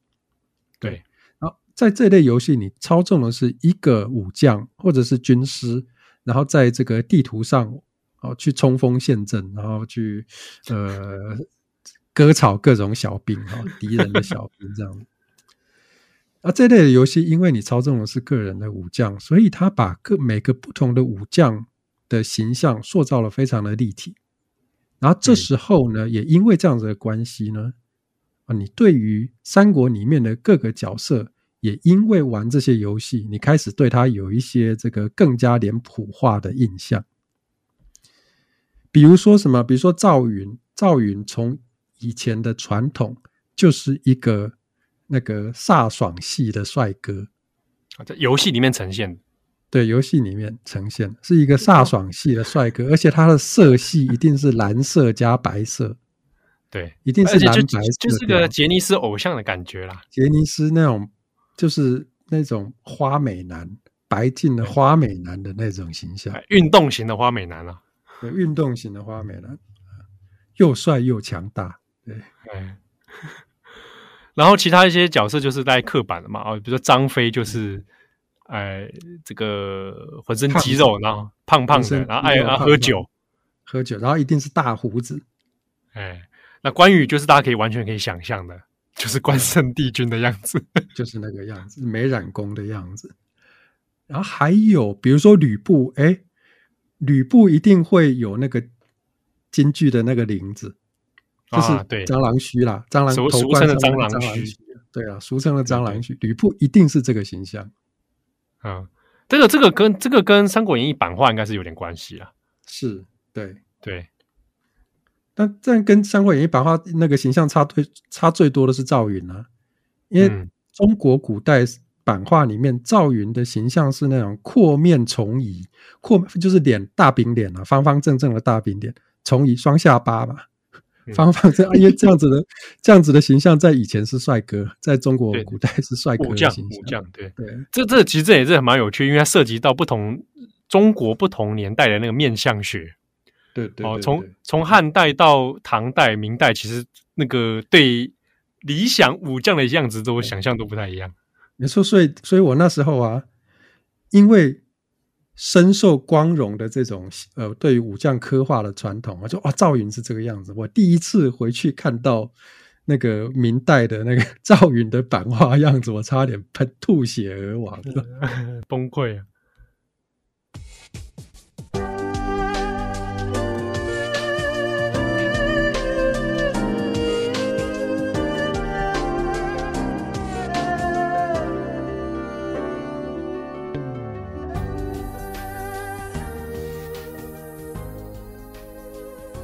对，然后在这类游戏，你操纵的是一个武将或者是军师，然后在这个地图上哦去冲锋陷阵，然后去呃割草各种小兵哦，敌人的小兵这样。啊这类的游戏，因为你操纵的是个人的武将，所以他把各每个不同的武将的形象塑造了非常的立体。然后这时候呢，嗯、也因为这样子的关系呢，啊，你对于三国里面的各个角色，也因为玩这些游戏，你开始对他有一些这个更加脸谱化的印象。比如说什么？比如说赵云，赵云从以前的传统就是一个。那个飒爽系的帅哥，在游戏里面呈现，对，游戏里面呈现是一个飒爽系的帅哥，而且他的色系一定是蓝色加白色，对，一定是蓝白色，就是个杰尼斯偶像的感觉啦。杰尼斯那种就是那种花美男，白净的花美男的那种形象，运动型的花美男啊，对，运动型的花美男，又帅又强大，对，哎。然后其他一些角色就是带刻板的嘛，哦，比如说张飞就是，哎，这个浑身肌肉，然后胖胖的，然后爱爱喝酒，喝酒，然后一定是大胡子，哎，那关羽就是大家可以完全可以想象的，就是关圣帝君的样子，就是那个样子，没染工的样子。然后还有比如说吕布，哎，吕布一定会有那个京剧的那个领子。就是对蟑螂须啦，蟑螂头俗称的蟑螂须，对啊，俗称的蟑螂须。吕布一定是这个形象啊，这个这个跟这个跟《三国演义》版画应该是有点关系啊。是，对对。但这样跟《三国演义》版画那个形象差最差最多的是赵云啊，因为中国古代版画里面赵云的形象是那种阔面重颐，阔就是脸大饼脸啊，方方正正的大饼脸，重颐双下巴嘛。方方这样，因为这样子的这样子的形象，在以前是帅哥，在中国古代是帅哥的形象。武将，对对，这这其实这也是蛮有趣，因为它涉及到不同中国不同年代的那个面相学。对对，哦，从从汉代到唐代、明代，其实那个对理想武将的样子都想象都不太一样。没错，所以所以我那时候啊，因为。深受光荣的这种呃，对于武将刻画的传统我，就哇，赵云是这个样子。我第一次回去看到那个明代的那个赵云的版画样子，我差点喷吐血而亡，崩溃啊！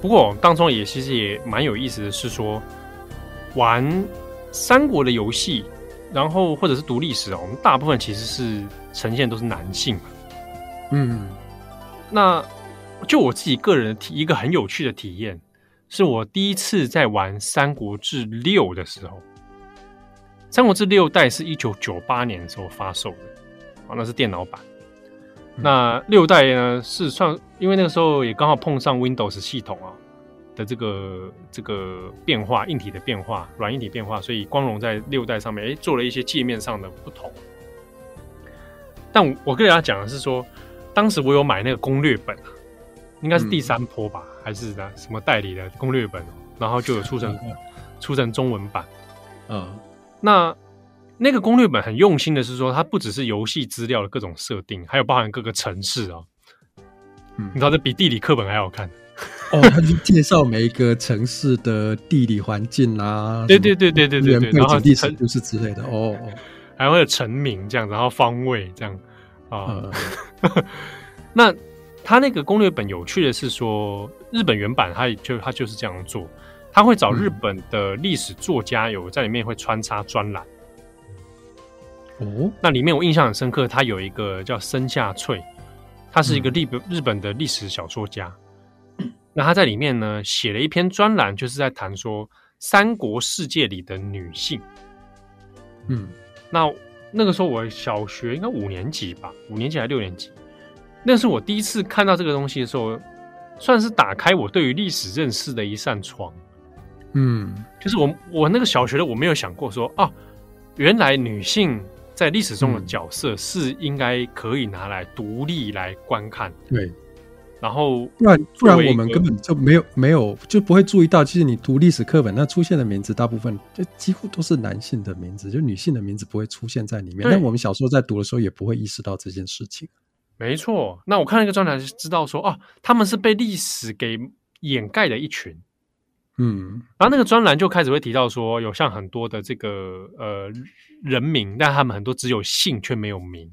不过当中也其实也蛮有意思的是说，玩三国的游戏，然后或者是读历史啊，我们大部分其实是呈现都是男性嘛。嗯，那就我自己个人的体一个很有趣的体验，是我第一次在玩《三国志六》的时候，《三国志六代》是一九九八年的时候发售的，啊，那是电脑版。那六代呢是算，因为那个时候也刚好碰上 Windows 系统啊的这个这个变化，硬体的变化，软硬体变化，所以光荣在六代上面哎做了一些界面上的不同。但我，我跟大家讲的是说，当时我有买那个攻略本，应该是第三波吧，嗯、还是什么代理的攻略本，然后就有出成、嗯、出成中文版。嗯，那。那个攻略本很用心的是说，它不只是游戏资料的各种设定，还有包含各个城市啊。嗯，你知道这比地理课本还好看哦。他就介绍每一个城市的地理环境啊，对对对对对对对，然后历史故事之类的哦，还会有城名这样，然后方位这样啊。嗯、那他那个攻略本有趣的是说，日本原版它就它就是这样做，他会找日本的历史作家有在里面会穿插专栏。哦，那里面我印象很深刻，他有一个叫森下翠，他是一个日本日本的历史小说家。嗯、那他在里面呢写了一篇专栏，就是在谈说三国世界里的女性。嗯，那那个时候我小学应该五年级吧，五年级还是六年级？那是我第一次看到这个东西的时候，算是打开我对于历史认识的一扇窗。嗯，就是我我那个小学的我没有想过说啊，原来女性。在历史中的角色是应该可以拿来独立来观看，对，然后不然不然我们根本就没有没有就不会注意到，其实你读历史课本，那出现的名字大部分就几乎都是男性的名字，就女性的名字不会出现在里面。但我们小时候在读的时候也不会意识到这件事情。没错，那我看那个专栏就知道说，哦，他们是被历史给掩盖的一群。嗯，然后那个专栏就开始会提到说，有像很多的这个呃人名，但他们很多只有姓却没有名。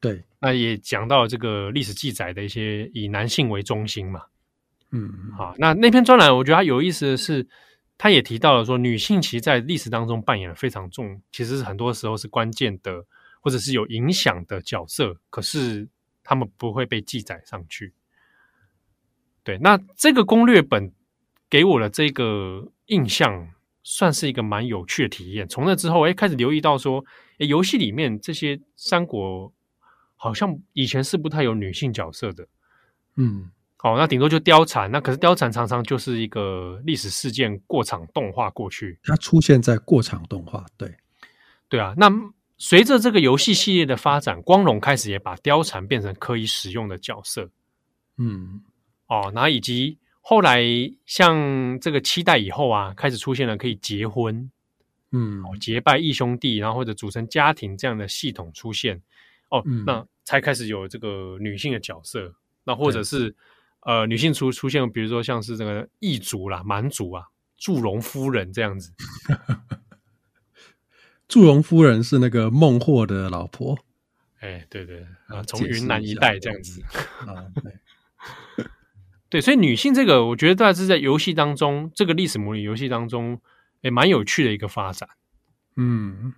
对，那也讲到了这个历史记载的一些以男性为中心嘛，嗯，好，那那篇专栏我觉得它有意思的是，他也提到了说，女性其实在历史当中扮演了非常重，其实是很多时候是关键的，或者是有影响的角色，可是他们不会被记载上去。对，那这个攻略本给我的这个印象，算是一个蛮有趣的体验。从那之后，哎，开始留意到说，哎，游戏里面这些三国。好像以前是不太有女性角色的，嗯，好，那顶多就貂蝉，那可是貂蝉常常就是一个历史事件过场动画过去，它出现在过场动画，对，对啊。那随着这个游戏系列的发展，光荣开始也把貂蝉变成可以使用的角色，嗯，哦，然后以及后来像这个七代以后啊，开始出现了可以结婚，嗯，结拜义兄弟，然后或者组成家庭这样的系统出现。哦，那才开始有这个女性的角色，嗯、那或者是呃，女性出出现，比如说像是这个异族啦、蛮族啊、祝融夫人这样子。祝融夫人是那个孟获的老婆。哎，对对啊，从云南一带这样子啊，对，对，所以女性这个，我觉得大致在游戏当中，这个历史模拟游戏当中，也蛮有趣的一个发展。嗯，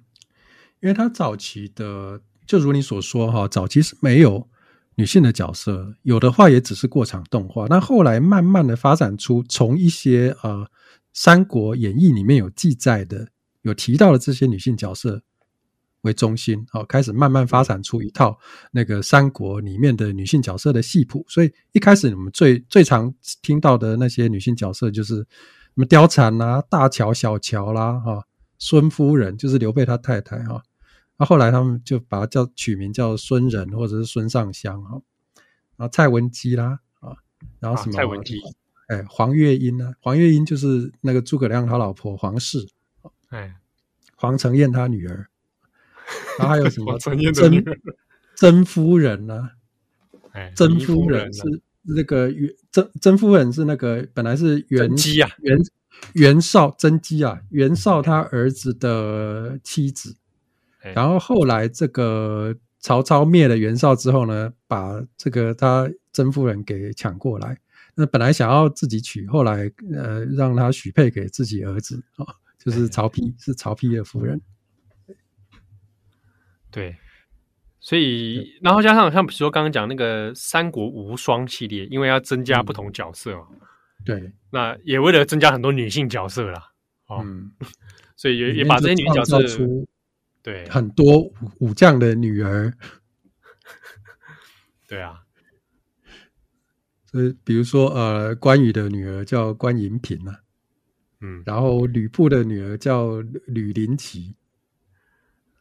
因为它早期的。就如你所说哈，早期是没有女性的角色，有的话也只是过场动画。那后来慢慢的发展出，从一些呃《三国演义》里面有记载的、有提到的这些女性角色为中心，哦，开始慢慢发展出一套那个三国里面的女性角色的戏谱。所以一开始我们最最常听到的那些女性角色，就是什么貂蝉啊、大乔、小乔啦，哈，孙夫人就是刘备他太太哈。那后来他们就把它叫取名叫孙仁或者是孙尚香哈，然后蔡文姬啦啊，然后什么蔡文姬，哎，黄月英呢？黄月英就是那个诸葛亮他老婆黄氏，哎，黄承彦他女儿，然后还有什么承彦的女儿甄夫人呢？哎，甄夫人是那个袁甄甄夫人是那个本来是袁姬啊，袁袁绍甄姬啊，袁绍他儿子的妻子。然后后来这个曹操灭了袁绍之后呢，把这个他曾夫人给抢过来。那本来想要自己娶，后来呃让他许配给自己儿子啊，就是曹丕，是曹丕的夫人。对，所以然后加上像比如说刚刚讲那个三国无双系列，因为要增加不同角色嘛，对，那也为了增加很多女性角色啦，嗯，所以也也把这些女性角色。对，很多武武将的女儿，对啊，所以比如说呃，关羽的女儿叫关银萍啊，嗯，然后吕布的女儿叫吕林綺，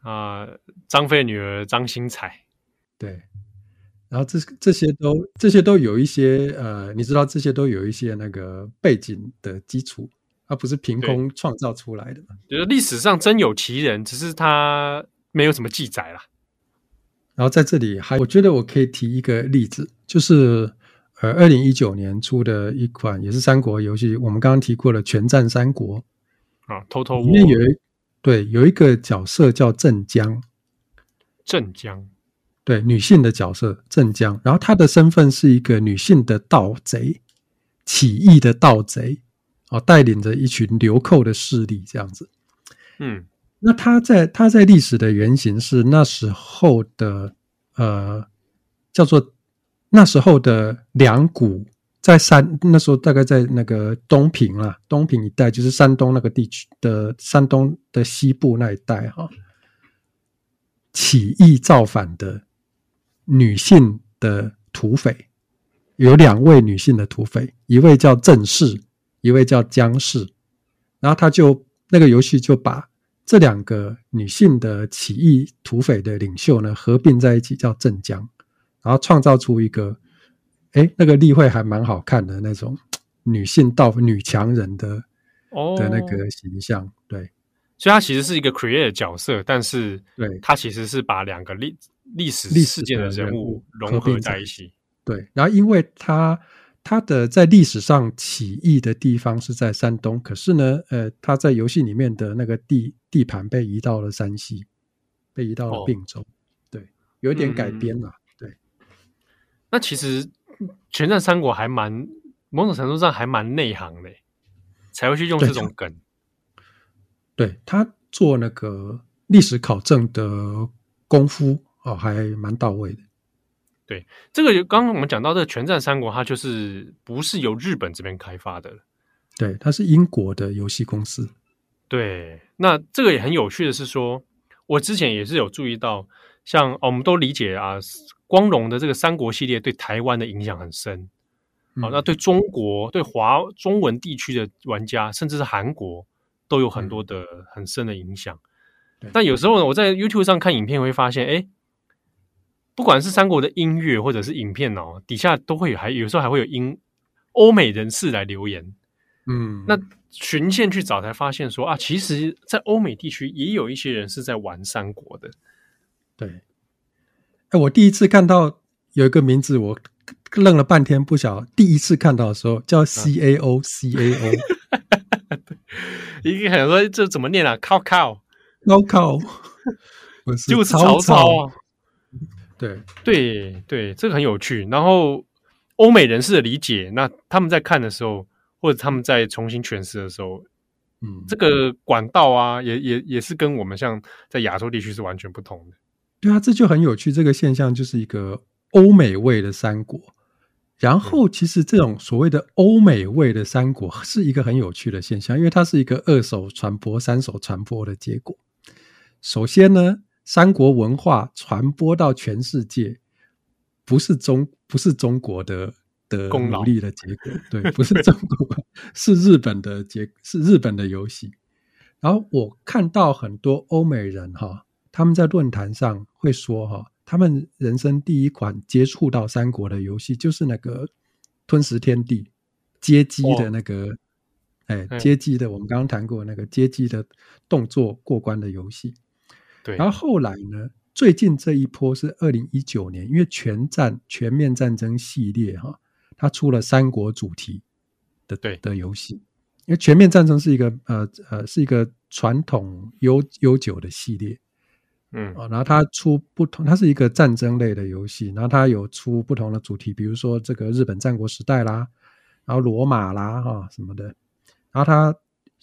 啊、呃，张飞的女儿张新彩，对，然后这这些都这些都有一些呃，你知道这些都有一些那个背景的基础。而不是凭空创造出来的，就是历史上真有其人，只是他没有什么记载啦。然后在这里还，我觉得我可以提一个例子，就是呃，二零一九年出的一款也是三国游戏，我们刚刚提过了《全战三国》啊，偷偷里面有一对有一个角色叫镇江，镇江。对女性的角色镇江，然后她的身份是一个女性的盗贼，起义的盗贼。哦，带领着一群流寇的势力这样子，嗯，那她在她在历史的原型是那时候的呃，叫做那时候的两股，在山那时候大概在那个东平啦，东平一带就是山东那个地区的山东的西部那一带哈，起义造反的女性的土匪有两位女性的土匪，一位叫郑氏。一位叫姜氏，然后他就那个游戏就把这两个女性的起义土匪的领袖呢合并在一起，叫镇江，然后创造出一个哎，那个例会还蛮好看的那种女性到女强人的哦的那个形象，对。所以它其实是一个 create 的角色，但是对它其实是把两个历历史历事件的人物融合在一起。对，然后因为它它的在历史上起义的地方是在山东，可是呢，呃，它在游戏里面的那个地地盘被移到了山西，被移到了并州，哦、对，有一点改编了。嗯那其实《全战三国》还蛮某种程度上还蛮内行的，才会去用这种梗。对，对他做那个历史考证的功夫哦，还蛮到位的。对，这个刚刚我们讲到这个《全战三国》，它就是不是由日本这边开发的，对，它是英国的游戏公司。对，那这个也很有趣的是说，我之前也是有注意到，像、哦、我们都理解啊。光荣的这个三国系列对台湾的影响很深，好、那对中国、对华中文地区的玩家，甚至是韩国，都有很多的很深的影响。嗯、但有时候呢，我在 YouTube 上看影片会发现，哎，不管是三国的音乐或者是影片哦，底下都会有，还有时候还会有英欧美人士来留言。嗯，那循线去找才发现说啊，其实，在欧美地区也有一些人是在玩三国的。对。哎，我第一次看到有一个名字，我愣了半天，不晓。第一次看到的时候叫 C A O C A O，一个很说这怎么念啊？靠靠，靠靠，就是曹操啊！对对对，这个很有趣。然后欧美人士的理解，那他们在看的时候，或者他们在重新诠释的时候，嗯，这个管道啊，也也也是跟我们像在亚洲地区是完全不同的。对啊，这就很有趣。这个现象就是一个欧美味的三国。然后，其实这种所谓的欧美味的三国是一个很有趣的现象，因为它是一个二手传播、三手传播的结果。首先呢，三国文化传播到全世界，不是中不是中国的的努力的结果，对，不是中国，是日本的结，是日本的游戏。然后我看到很多欧美人哈。他们在论坛上会说：“哈，他们人生第一款接触到三国的游戏就是那个《吞食天地》街机的那个，哎，街机的。我们刚刚谈过那个街机的动作过关的游戏。对。然后后来呢，最近这一波是二零一九年，因为全战全面战争系列哈，它出了三国主题的对的游戏。因为全面战争是一个呃呃是一个传统悠悠久的系列。”嗯，然后它出不同，它是一个战争类的游戏，然后它有出不同的主题，比如说这个日本战国时代啦，然后罗马啦，哈什么的。然后它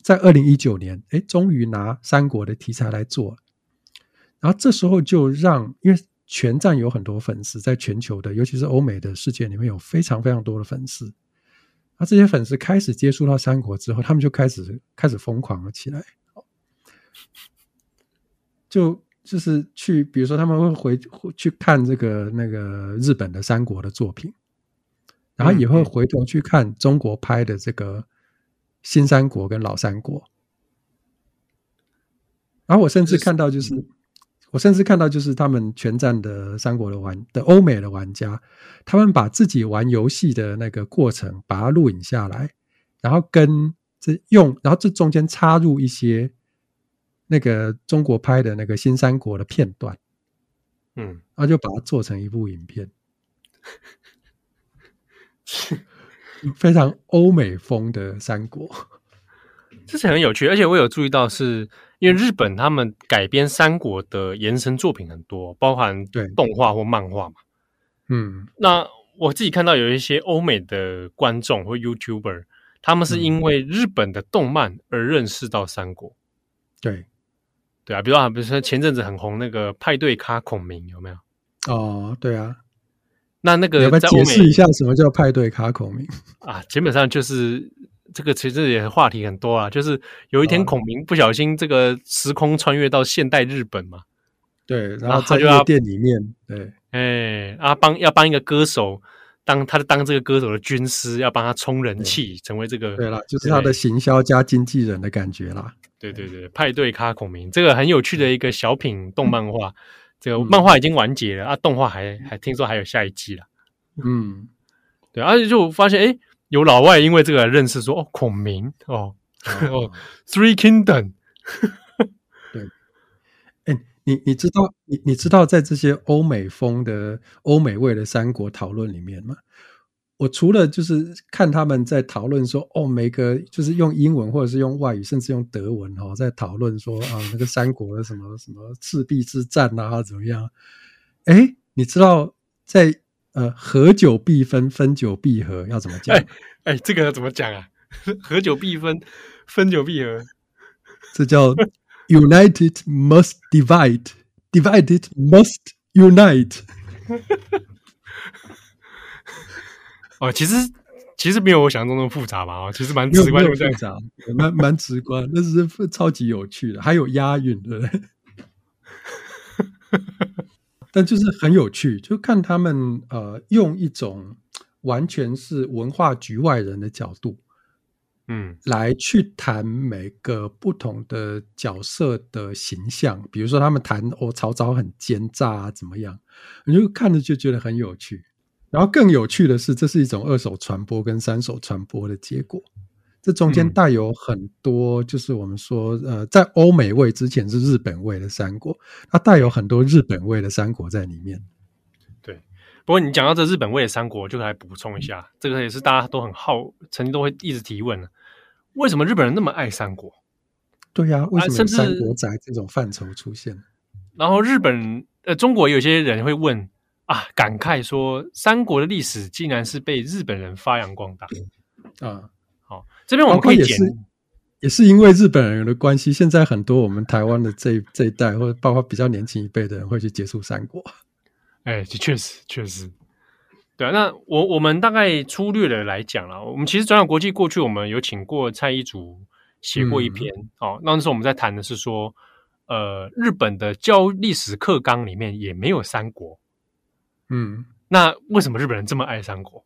在二零一九年，哎，终于拿三国的题材来做。然后这时候就让，因为全战有很多粉丝，在全球的，尤其是欧美的世界里面有非常非常多的粉丝。那这些粉丝开始接触到三国之后，他们就开始开始疯狂了起来，就。就是去，比如说他们会回去看这个那个日本的三国的作品，然后也会回头去看中国拍的这个新三国跟老三国。然后我甚至看到，就是我甚至看到，就是他们全站的三国的玩的欧美的玩家，他们把自己玩游戏的那个过程把它录影下来，然后跟这用，然后这中间插入一些。那个中国拍的那个新三国的片段，嗯，然后就把它做成一部影片，非常欧美风的三国，这是很有趣。而且我有注意到，是因为日本他们改编三国的延伸作品很多，包含对动画或漫画嘛。嗯，那我自己看到有一些欧美的观众或 YouTuber，他们是因为日本的动漫而认识到三国，对。对啊，比如说，比如说前阵子很红那个派对咖孔明有没有？哦，对啊，那那个要不要解释一下什么叫派对咖孔明 啊？基本上就是这个，其实也话题很多啊。就是有一天孔明不小心这个时空穿越到现代日本嘛，对，然后他就要店里面，对，哎，啊，帮要帮一个歌手当他的当这个歌手的军师，要帮他冲人气，成为这个对了，就是他的行销加经纪人的感觉啦。对对对，派对咖孔明这个很有趣的一个小品动漫画，这个漫画已经完结了、嗯、啊，动画还还听说还有下一季了。嗯，对，而且就发现，哎，有老外因为这个认识说，哦，孔明，哦，哦，Three Kingdom，你你知道，你你知道，在这些欧美风的欧美味的三国讨论里面吗？我除了就是看他们在讨论说，哦，每个就是用英文或者是用外语，甚至用德文哈、哦，在讨论说啊，那个三国的什么什么赤壁之战啊，怎么样？哎，你知道在呃合久必分，分久必合要怎么讲？哎哎，这个要怎么讲啊？合久必分，分久必合，这叫 United must divide，divided must unite。哦，其实其实没有我想象中那么复杂吧？哦，其实蛮直观，复杂，蛮蛮直观，那是超级有趣的，还有押韵的，但就是很有趣，就看他们呃用一种完全是文化局外人的角度，嗯，来去谈每个不同的角色的形象，比如说他们谈哦曹操很奸诈啊，怎么样，你就看着就觉得很有趣。然后更有趣的是，这是一种二手传播跟三手传播的结果。这中间带有很多，就是我们说，嗯、呃，在欧美味之前是日本味的三国，它带有很多日本味的三国在里面。对，不过你讲到这日本味的三国，就来补充一下，这个也是大家都很好，曾经都会一直提问的：为什么日本人那么爱三国？对呀、啊，为什么三国宅这种范畴出现？然后日本呃，中国有些人会问。啊！感慨说，三国的历史竟然是被日本人发扬光大。啊，好，这边我们可以也是，也是因为日本人的关系，现在很多我们台湾的这这一代，或者包括比较年轻一辈的人，会去接触三国。哎，这确实确实，对啊。那我我们大概粗略的来讲啦，我们其实转角国际过去，我们有请过蔡一竹写过一篇。哦、嗯，那时候我们在谈的是说，呃，日本的教历史课纲里面也没有三国。嗯，那为什么日本人这么爱三国？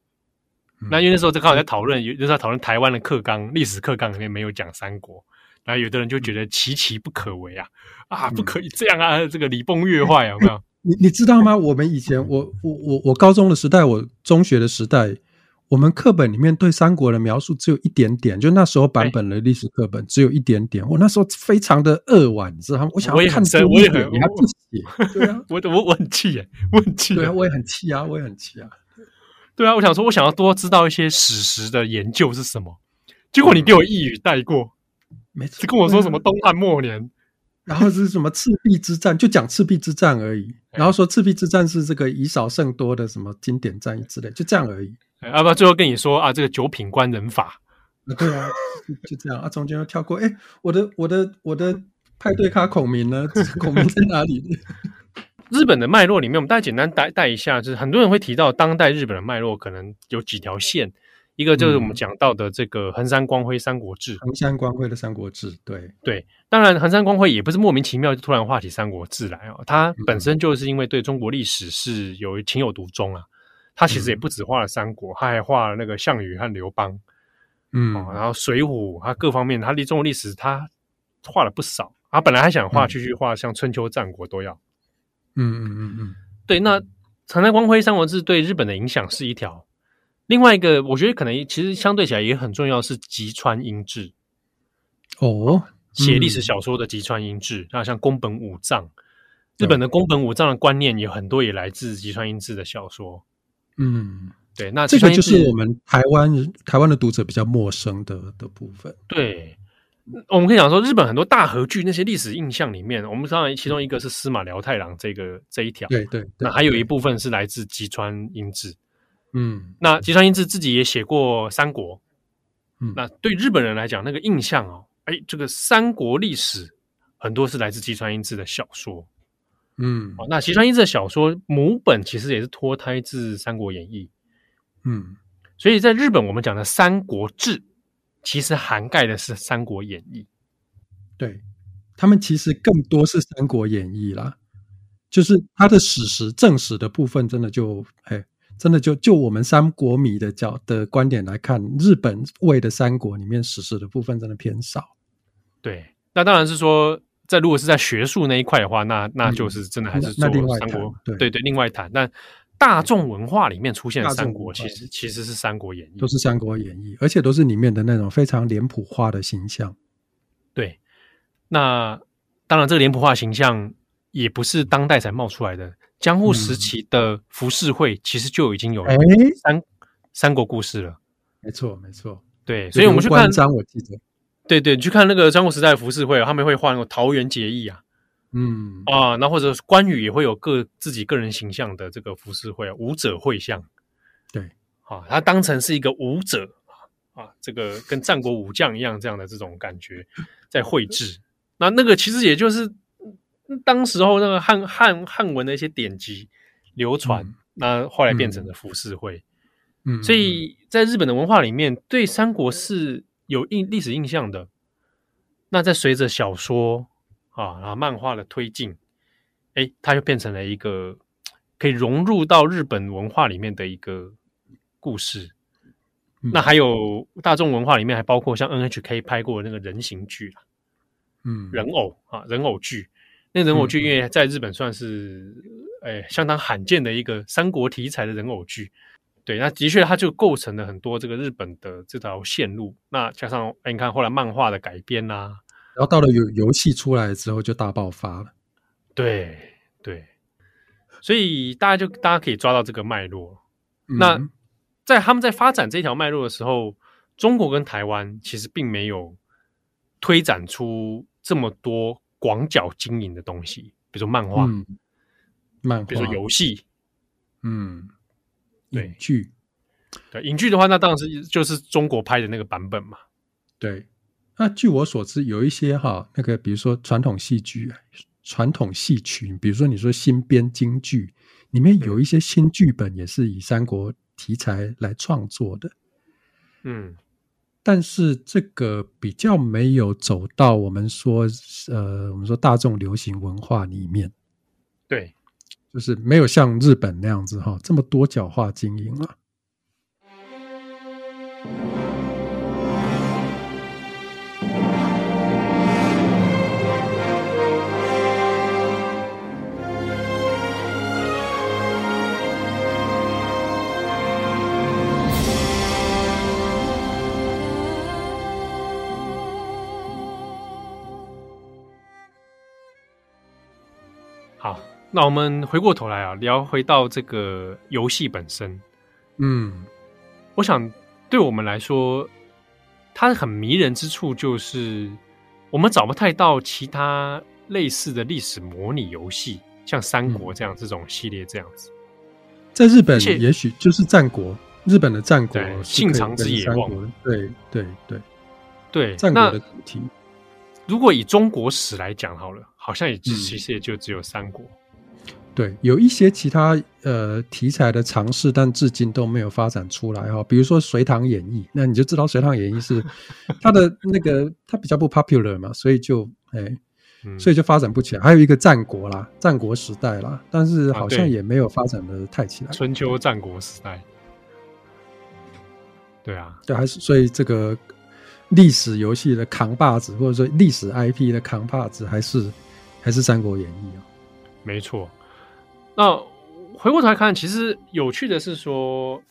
嗯、那因为那时候在刚好在讨论，有、嗯、就是在讨论台湾的课纲，历史课纲里面没有讲三国，然后有的人就觉得其其不可为啊，啊，不可以这样啊，嗯、这个礼崩乐坏有没有？你你知道吗？我们以前，我我我我高中的时代，我中学的时代。我们课本里面对三国的描述只有一点点，就那时候版本的历史课本只有一点点。我那时候非常的扼腕，你知道吗？我想要看多一点，你还不写？对啊，我我我很气耶，我很气。对啊，我也很气啊，我也很气啊。对啊，我想说，我想要多知道一些史实的研究是什么，结果你给我一语带过，没错，跟我说什么东汉末年，然后是什么赤壁之战，就讲赤壁之战而已。然后说赤壁之战是这个以少胜多的什么经典战役之类，就这样而已。啊不最后跟你说啊？这个九品官人法，啊对啊，就这样啊。中间又跳过，哎，我的我的我的派对卡孔明呢？孔明在哪里？日本的脉络里面，我们大家简单带带一下，就是很多人会提到当代日本的脉络，可能有几条线。一个就是我们讲到的这个横山光辉《三国志》，横山光辉的《三国志》，对对。当然，横山光辉也不是莫名其妙就突然画起《三国志》来哦，他本身就是因为对中国历史是有情有独钟啊。他其实也不止画了三国，嗯、他还画了那个项羽和刘邦，嗯、哦，然后水浒，他各方面，他离中国历史他画了不少。他本来还想画，继续画像春秋战国都要。嗯嗯嗯嗯，对。那横山光辉《三国志》对日本的影响是一条，另外一个我觉得可能其实相对起来也很重要，是吉川英治。哦，写历史小说的吉川英治，那、嗯、像宫本武藏，日本的宫本武藏的观念有很多也来自吉川英治的小说。嗯，对，那这个就是我们台湾台湾的读者比较陌生的的部分。对，我们可以讲说，日本很多大和剧那些历史印象里面，我们当然其中一个是司马辽太郎这个这一条，对对，对。那还有一部分是来自吉川英治。嗯，那吉川英治自己也写过三国。嗯，那对日本人来讲，那个印象哦，哎，这个三国历史很多是来自吉川英治的小说。嗯，哦，那吉川英治的小说母本其实也是脱胎自《三国演义》。嗯，所以在日本，我们讲的《三国志》其实涵盖的是《三国演义》。对，他们其实更多是《三国演义》啦，就是他的史实正史的部分，真的就哎，真的就就我们三国迷的角的观点来看，日本为的三国里面史实的部分真的偏少。对，那当然是说。在如果是在学术那一块的话，那那就是真的还是做三国，对对对，另外谈。但大众文化里面出现的三国，其实其实是《三国演义》，都是《三国演义》，而且都是里面的那种非常脸谱化的形象。对，那当然，这个脸谱化形象也不是当代才冒出来的。江户时期的浮世绘其实就已经有三《三国故事》了。没错，没错。对，所以我们去看章，我记得。对对，你去看那个江户时代的浮世绘，他们会画那个桃园结义啊。嗯啊，那或者关羽也会有个自己个人形象的这个浮世绘，武者绘像，对，啊，他当成是一个武者啊，这个跟战国武将一样这样的这种感觉在绘制。那那个其实也就是当时候那个汉汉汉文的一些典籍流传，嗯、那后来变成了浮世绘。嗯，所以在日本的文化里面，对三国是有印历史印象的。那在随着小说。啊，然后漫画的推进，哎，它就变成了一个可以融入到日本文化里面的一个故事。嗯、那还有大众文化里面还包括像 NHK 拍过的那个人形剧，嗯，人偶啊，人偶剧。那人偶剧因为在日本算是哎相当罕见的一个三国题材的人偶剧。对，那的确它就构成了很多这个日本的这条线路。那加上哎，你看后来漫画的改编啊。然后到了游游戏出来之后就大爆发了，对对，所以大家就大家可以抓到这个脉络。嗯、那在他们在发展这条脉络的时候，中国跟台湾其实并没有推展出这么多广角经营的东西，比如说漫画、嗯、漫画，比如说游戏，嗯，对，影剧，对，影剧的话，那当然是就是中国拍的那个版本嘛，对。那据我所知，有一些哈，那个比如说传统戏剧、传统戏曲，比如说你说新编京剧，里面有一些新剧本也是以三国题材来创作的，嗯，但是这个比较没有走到我们说呃，我们说大众流行文化里面，对，就是没有像日本那样子哈，这么多角化经营了。那我们回过头来啊，聊回到这个游戏本身。嗯，我想对我们来说，它很迷人之处就是，我们找不太到其他类似的历史模拟游戏，像三国这样、嗯、这种系列这样子。在日本，也许就是战国，日本的战国，信长之野望。对对对对，战国的主题。如果以中国史来讲好了，好像也其实也就只有三国。嗯对，有一些其他呃题材的尝试，但至今都没有发展出来哈、哦。比如说《隋唐演义》，那你就知道《隋唐演义》是 它的那个它比较不 popular 嘛，所以就哎，所以就发展不起来。还有一个战国啦，战国时代啦，但是好像也没有发展的太起来。春秋战国时代，对啊，对，还是所以这个历史游戏的扛把子，或者说历史 IP 的扛把子，还是还是《三国演义》啊，没错。那回过头来看，其实有趣的是说，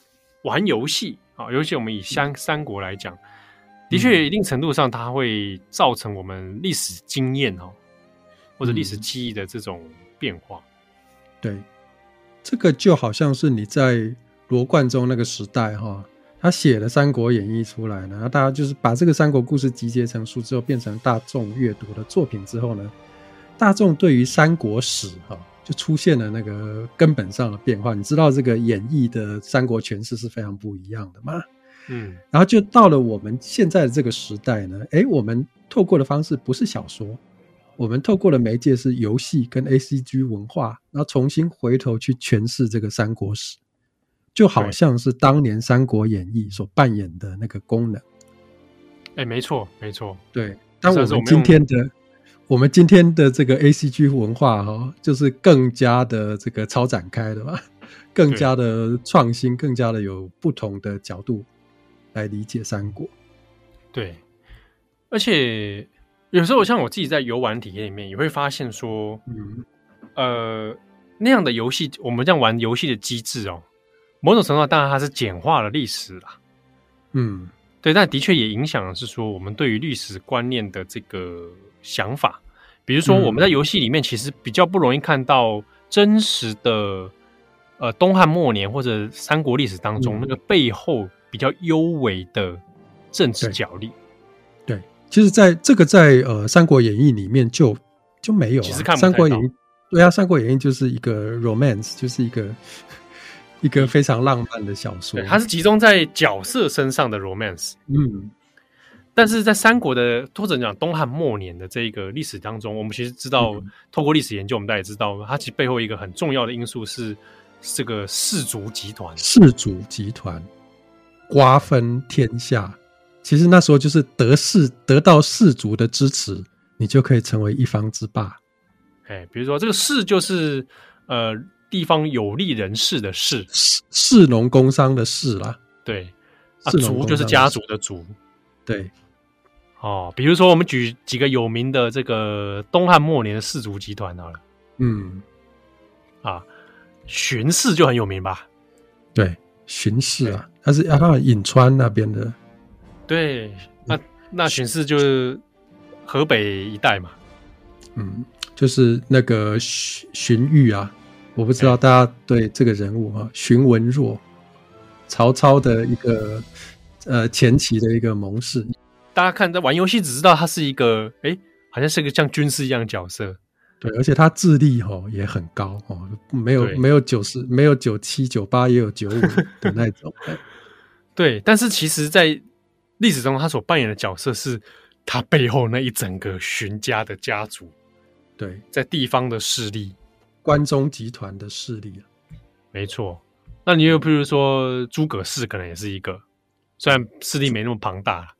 玩游戏啊，尤其我们以三三国来讲，的确一定程度上，它会造成我们历史经验哦，或者历史记忆的这种变化。对，这个就好像是你在罗贯中那个时代哈，他写了《三国演义》出来呢，然后大家就是把这个三国故事集结成书之后，变成大众阅读的作品之后呢，大众对于三国史哈。就出现了那个根本上的变化，你知道这个演绎的三国诠释是非常不一样的吗？嗯，然后就到了我们现在的这个时代呢，诶，我们透过的方式不是小说，我们透过的媒介是游戏跟 ACG 文化，然后重新回头去诠释这个三国史，就好像是当年《三国演义》所扮演的那个功能。哎，没错，没错，对，当我们今天的。我们今天的这个 A C G 文化哈，就是更加的这个超展开的嘛，更加的创新，更加的有不同的角度来理解三国。对，而且有时候像我自己在游玩体验里面也会发现说，嗯，呃，那样的游戏，我们这样玩游戏的机制哦，某种程度上当然它是简化了历史啦。嗯，对，但的确也影响的是说我们对于历史观念的这个想法。比如说，我们在游戏里面其实比较不容易看到真实的，呃，东汉末年或者三国历史当中那个背后比较幽微的政治角力。对，对，其实在这个在呃《三国演义》里面就就没有、啊。其实看《三国演义》，对啊，《三国演义》就是一个 romance，就是一个 一个非常浪漫的小说。它是集中在角色身上的 romance。嗯，但是在三国的或者讲东汉末年的这个历史当中，我们其实知道，嗯、透过历史研究，我们大家也知道，它其实背后一个很重要的因素是这个氏族集团。氏族集团瓜分天下。其实那时候就是得氏，得到氏族的支持，你就可以成为一方之霸。哎，比如说这个氏就是呃地方有利人士的士，士农工商的士啦。对，啊族就是家族的族。对，哦，比如说我们举几个有名的这个东汉末年的氏族集团好了。嗯，啊，荀氏就很有名吧？对，荀氏啊，他是要到颍川那边的。对，那那荀氏就是河北一带嘛，嗯，就是那个荀荀彧啊，我不知道大家对这个人物啊，荀文若，曹操的一个呃前期的一个谋士，大家看在玩游戏只知道他是一个，哎，好像是个像军师一样的角色，对，而且他智力哈也很高哦，没有没有九十，没有九七九八，也有九五 的那种，对，但是其实，在历史中，他所扮演的角色是他背后那一整个荀家的家族，对，在地方的势力，关中集团的势力。啊，没错。那你又比如说诸葛氏，可能也是一个，虽然势力没那么庞大，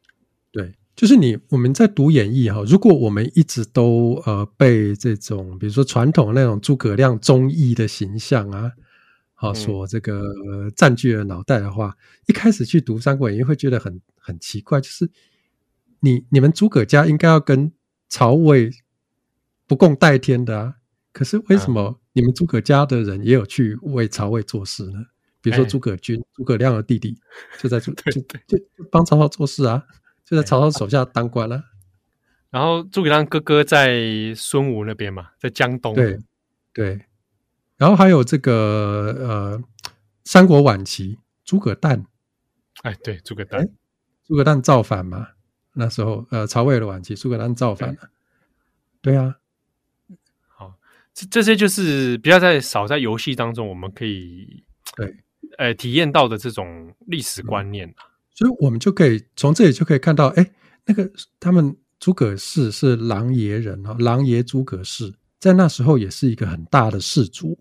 对，就是你我们在读演义哈，如果我们一直都呃被这种比如说传统那种诸葛亮忠义的形象啊。好，所这个呃占据了脑袋的话，嗯、一开始去读《三国演义》会觉得很很奇怪，就是你你们诸葛家应该要跟曹魏不共戴天的啊，可是为什么你们诸葛家的人也有去为曹魏做事呢？比如说诸葛均，诸葛亮的弟弟 就在就就就帮曹操做事啊，就在曹操手下当官了，啊。然后诸葛亮哥哥在孙吴那边嘛，在江东。对对。然后还有这个呃，三国晚期诸葛诞，哎，对，诸葛诞，诸葛诞造反嘛？那时候呃，曹魏的晚期，诸葛诞造反了。对，对啊，好，这这些就是比较在少在游戏当中我们可以对，呃，体验到的这种历史观念，啊，所以我们就可以从这里就可以看到，哎，那个他们诸葛氏是琅琊人啊，琅琊诸葛氏在那时候也是一个很大的氏族。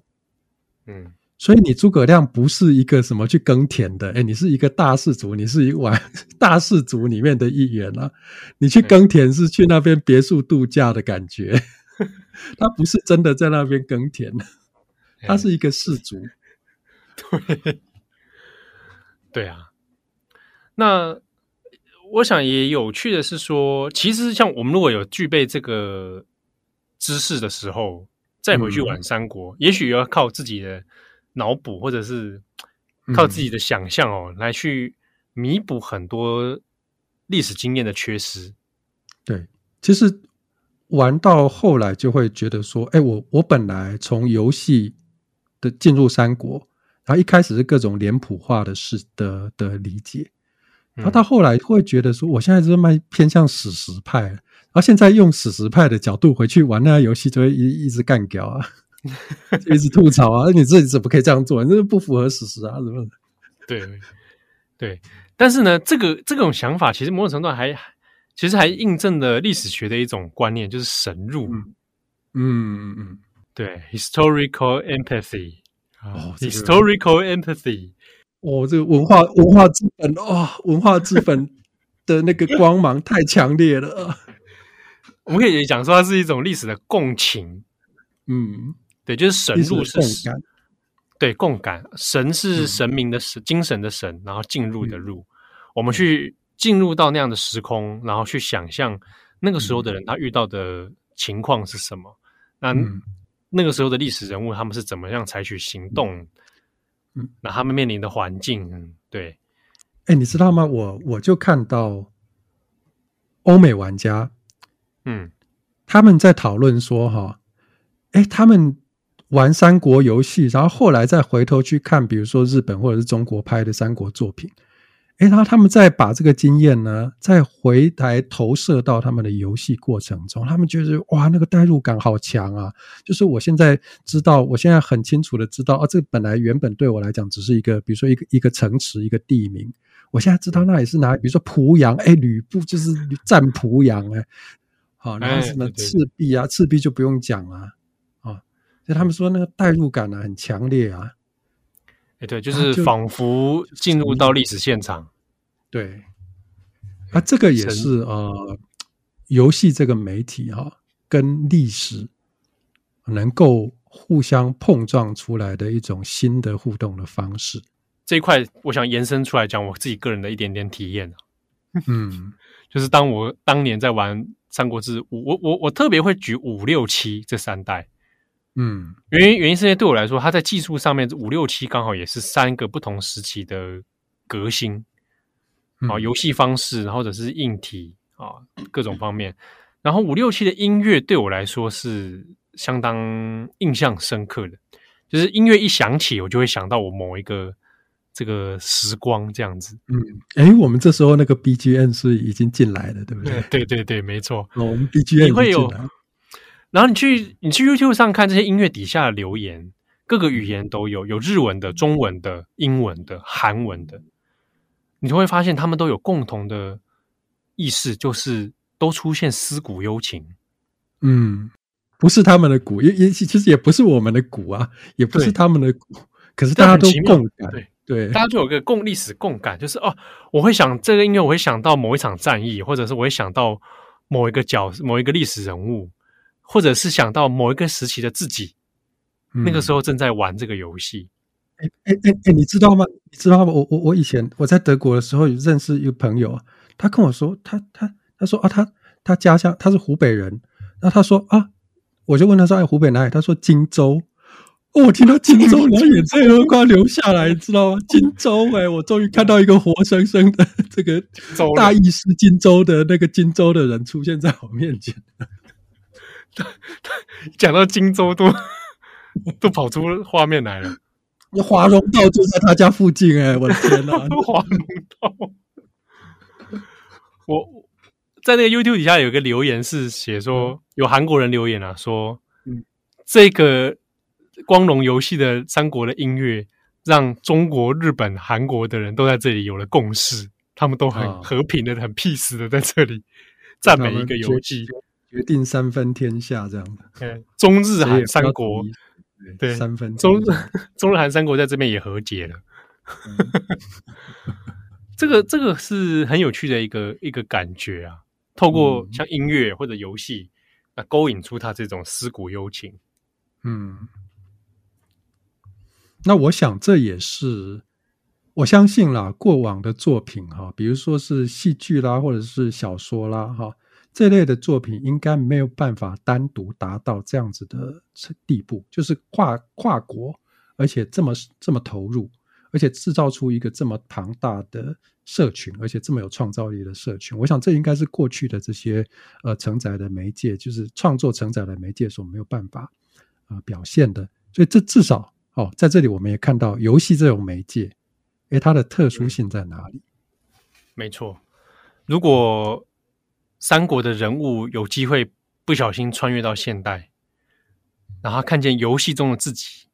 嗯，所以你诸葛亮不是一个什么去耕田的，哎，你是一个大氏族，你是一玩大氏族里面的一员啊。你去耕田是去那边别墅度假的感觉，他不是真的在那边耕田，他是一个氏族。对，对啊。那我想也有趣的是说，其实像我们如果有具备这个知识的时候。再回去玩三国，嗯、也许要靠自己的脑补，或者是靠自己的想象哦，嗯、来去弥补很多历史经验的缺失。对，其实玩到后来就会觉得说，哎，我我本来从游戏的进入三国，然后一开始是各种脸谱化的事的的理解，然后到后来会觉得说，我现在是蛮偏向史实派。然后现在用史实派的角度回去玩那个游戏，就会一一直干掉啊，一直吐槽啊！你自己怎么可以这样做？你这不符合史实啊！什么？对对，但是呢，这个这种想法其实某种程度还其实还印证了历史学的一种观念，就是神入。嗯嗯嗯，对，historical empathy 哦，historical empathy 哦，这个文化文化资本哦，文化资本的那个光芒太强烈了。我们可以讲说，它是一种历史的共情，嗯，对，就是神入是神，对，共感，神是神明的神，嗯、精神的神，然后进入的入，嗯、我们去进入到那样的时空，然后去想象那个时候的人他遇到的情况是什么，那、嗯、那个时候的历史人物他们是怎么样采取行动，嗯，那他们面临的环境，嗯，对，哎，你知道吗？我我就看到欧美玩家，嗯，他们在讨论说，哈，哎，他们玩三国游戏，然后后来再回头去看，比如说日本或者是中国拍的三国作品。哎，然后他们再把这个经验呢，再回台投射到他们的游戏过程中，他们觉得哇，那个代入感好强啊！就是我现在知道，我现在很清楚的知道，啊，这本来原本对我来讲只是一个，比如说一个一个城池，一个地名，我现在知道那里是哪里，比如说濮阳，哎，吕布就是战濮阳，哎，好，然后什么赤壁啊，赤壁就不用讲了，啊，所以他们说那个代入感呢很强烈啊。哎，对，就是仿佛进入到历史现场。啊、对，啊，这个也是呃，游戏这个媒体哈、啊，跟历史能够互相碰撞出来的一种新的互动的方式。这一块，我想延伸出来讲我自己个人的一点点体验。嗯，就是当我当年在玩《三国志》，我我我我特别会举五六七这三代。嗯，原因原因是因为对我来说，它在技术上面五六七刚好也是三个不同时期的革新啊，游戏方式，或者是硬体啊，各种方面。然后五六七的音乐对我来说是相当印象深刻的，就是音乐一响起，我就会想到我某一个这个时光这样子。嗯，哎，我们这时候那个 BGM 是已经进来了，对不对？对对对，没错。我们 BGM 会有。然后你去你去 YouTube 上看这些音乐底下的留言，各个语言都有，有日文的、中文的、英文的、韩文的，你就会发现他们都有共同的意识，就是都出现思古幽情。嗯，不是他们的古，也也其实也不是我们的古啊，也不是他们的古，可是大家都共感，对对，大家就有个共历史共感，就是哦，我会想这个音乐，我会想到某一场战役，或者是我会想到某一个角某一个历史人物。或者是想到某一个时期的自己，嗯、那个时候正在玩这个游戏。哎哎哎哎，你知道吗？你知道吗？我我我以前我在德国的时候认识一个朋友，他跟我说，他他他说啊，他他家乡他是湖北人，然后他说啊，我就问他说，哎，湖北哪里？他说荆州。哦，我听到荆州，然后眼泪都快流下来，你知道吗？荆州，哎，我终于看到一个活生生的 这个大意是荆州的那个荆州的人出现在我面前。讲到荆州都都跑出画面来了，那华容道就在他家附近哎、欸，我的天哪！华容道，我在那个 YouTube 底下有个留言是写说，有韩国人留言啊，说，嗯，这个光荣游戏的三国的音乐，让中国、日本、韩国的人都在这里有了共识，他们都很和平的、很 peace 的在这里赞美一个游戏。决定三分天下这样的，对，中日韩三国，对，三分中日 中日韩三国在这边也和解了。这个这个是很有趣的一个一个感觉啊！透过像音乐或者游戏，那勾引出他这种思古幽情。嗯，那我想这也是我相信啦，过往的作品哈，比如说是戏剧啦，或者是小说啦，哈。这类的作品应该没有办法单独达到这样子的地步，就是跨跨国，而且这么这么投入，而且制造出一个这么庞大的社群，而且这么有创造力的社群。我想这应该是过去的这些呃承载的媒介，就是创作承载的媒介所没有办法啊、呃、表现的。所以这至少哦，在这里我们也看到游戏这种媒介，诶，它的特殊性在哪里？没错，如果。三国的人物有机会不小心穿越到现代，然后看见游戏中的自己，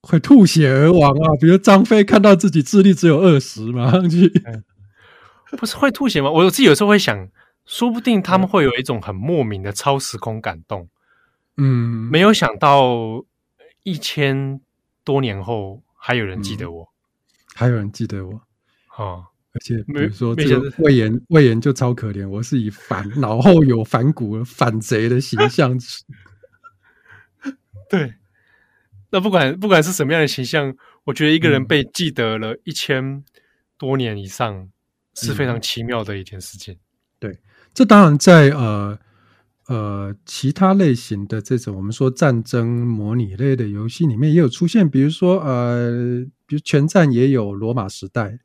会吐血而亡啊！比如张飞看到自己智力只有二十，马上去，不是会吐血吗？我自己有时候会想，说不定他们会有一种很莫名的超时空感动。嗯，没有想到一千多年后还有人记得我，嗯、还有人记得我啊。哦而且，比如说这个魏延，魏延就超可怜。我是以反脑后有反骨、反贼的形象。对，那不管不管是什么样的形象，我觉得一个人被记得了一千多年以上，是非常奇妙的一件事情。对，这当然在呃呃其他类型的这种我们说战争模拟类的游戏里面也有出现，比如说呃，比如全战也有罗马时代，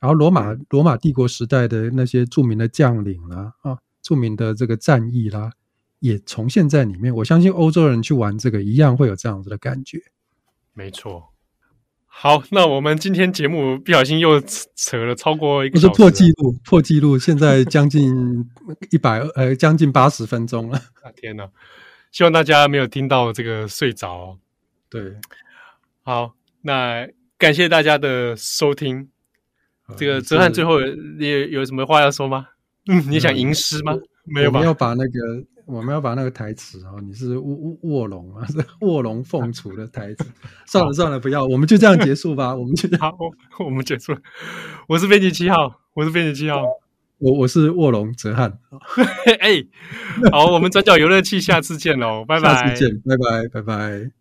然后罗马罗马帝国时代的那些著名的将领啦啊，著名的这个战役啦，也重现在里面。我相信欧洲人去玩这个一样会有这样子的感觉。没错。好，那我们今天节目不小心又扯了超过一个小时，不是破纪录，破纪录，现在将近一百呃，将近八十分钟了。啊天哪！希望大家没有听到这个睡着哦。对，好，那感谢大家的收听。这个泽汉最后你有有什么话要说吗？嗯，你想吟诗吗？没有吧？我们要把那个。我们要把那个台词哦，你是卧卧龙啊，是卧龙凤雏的台词。算了算了，不要，我们就这样结束吧。我们就好，我 们结束。我是编辑七号，我是编辑七号，我我是卧龙泽汉。哎，好，我们转角游乐器，下次见喽，拜拜，下次见，拜拜，拜拜。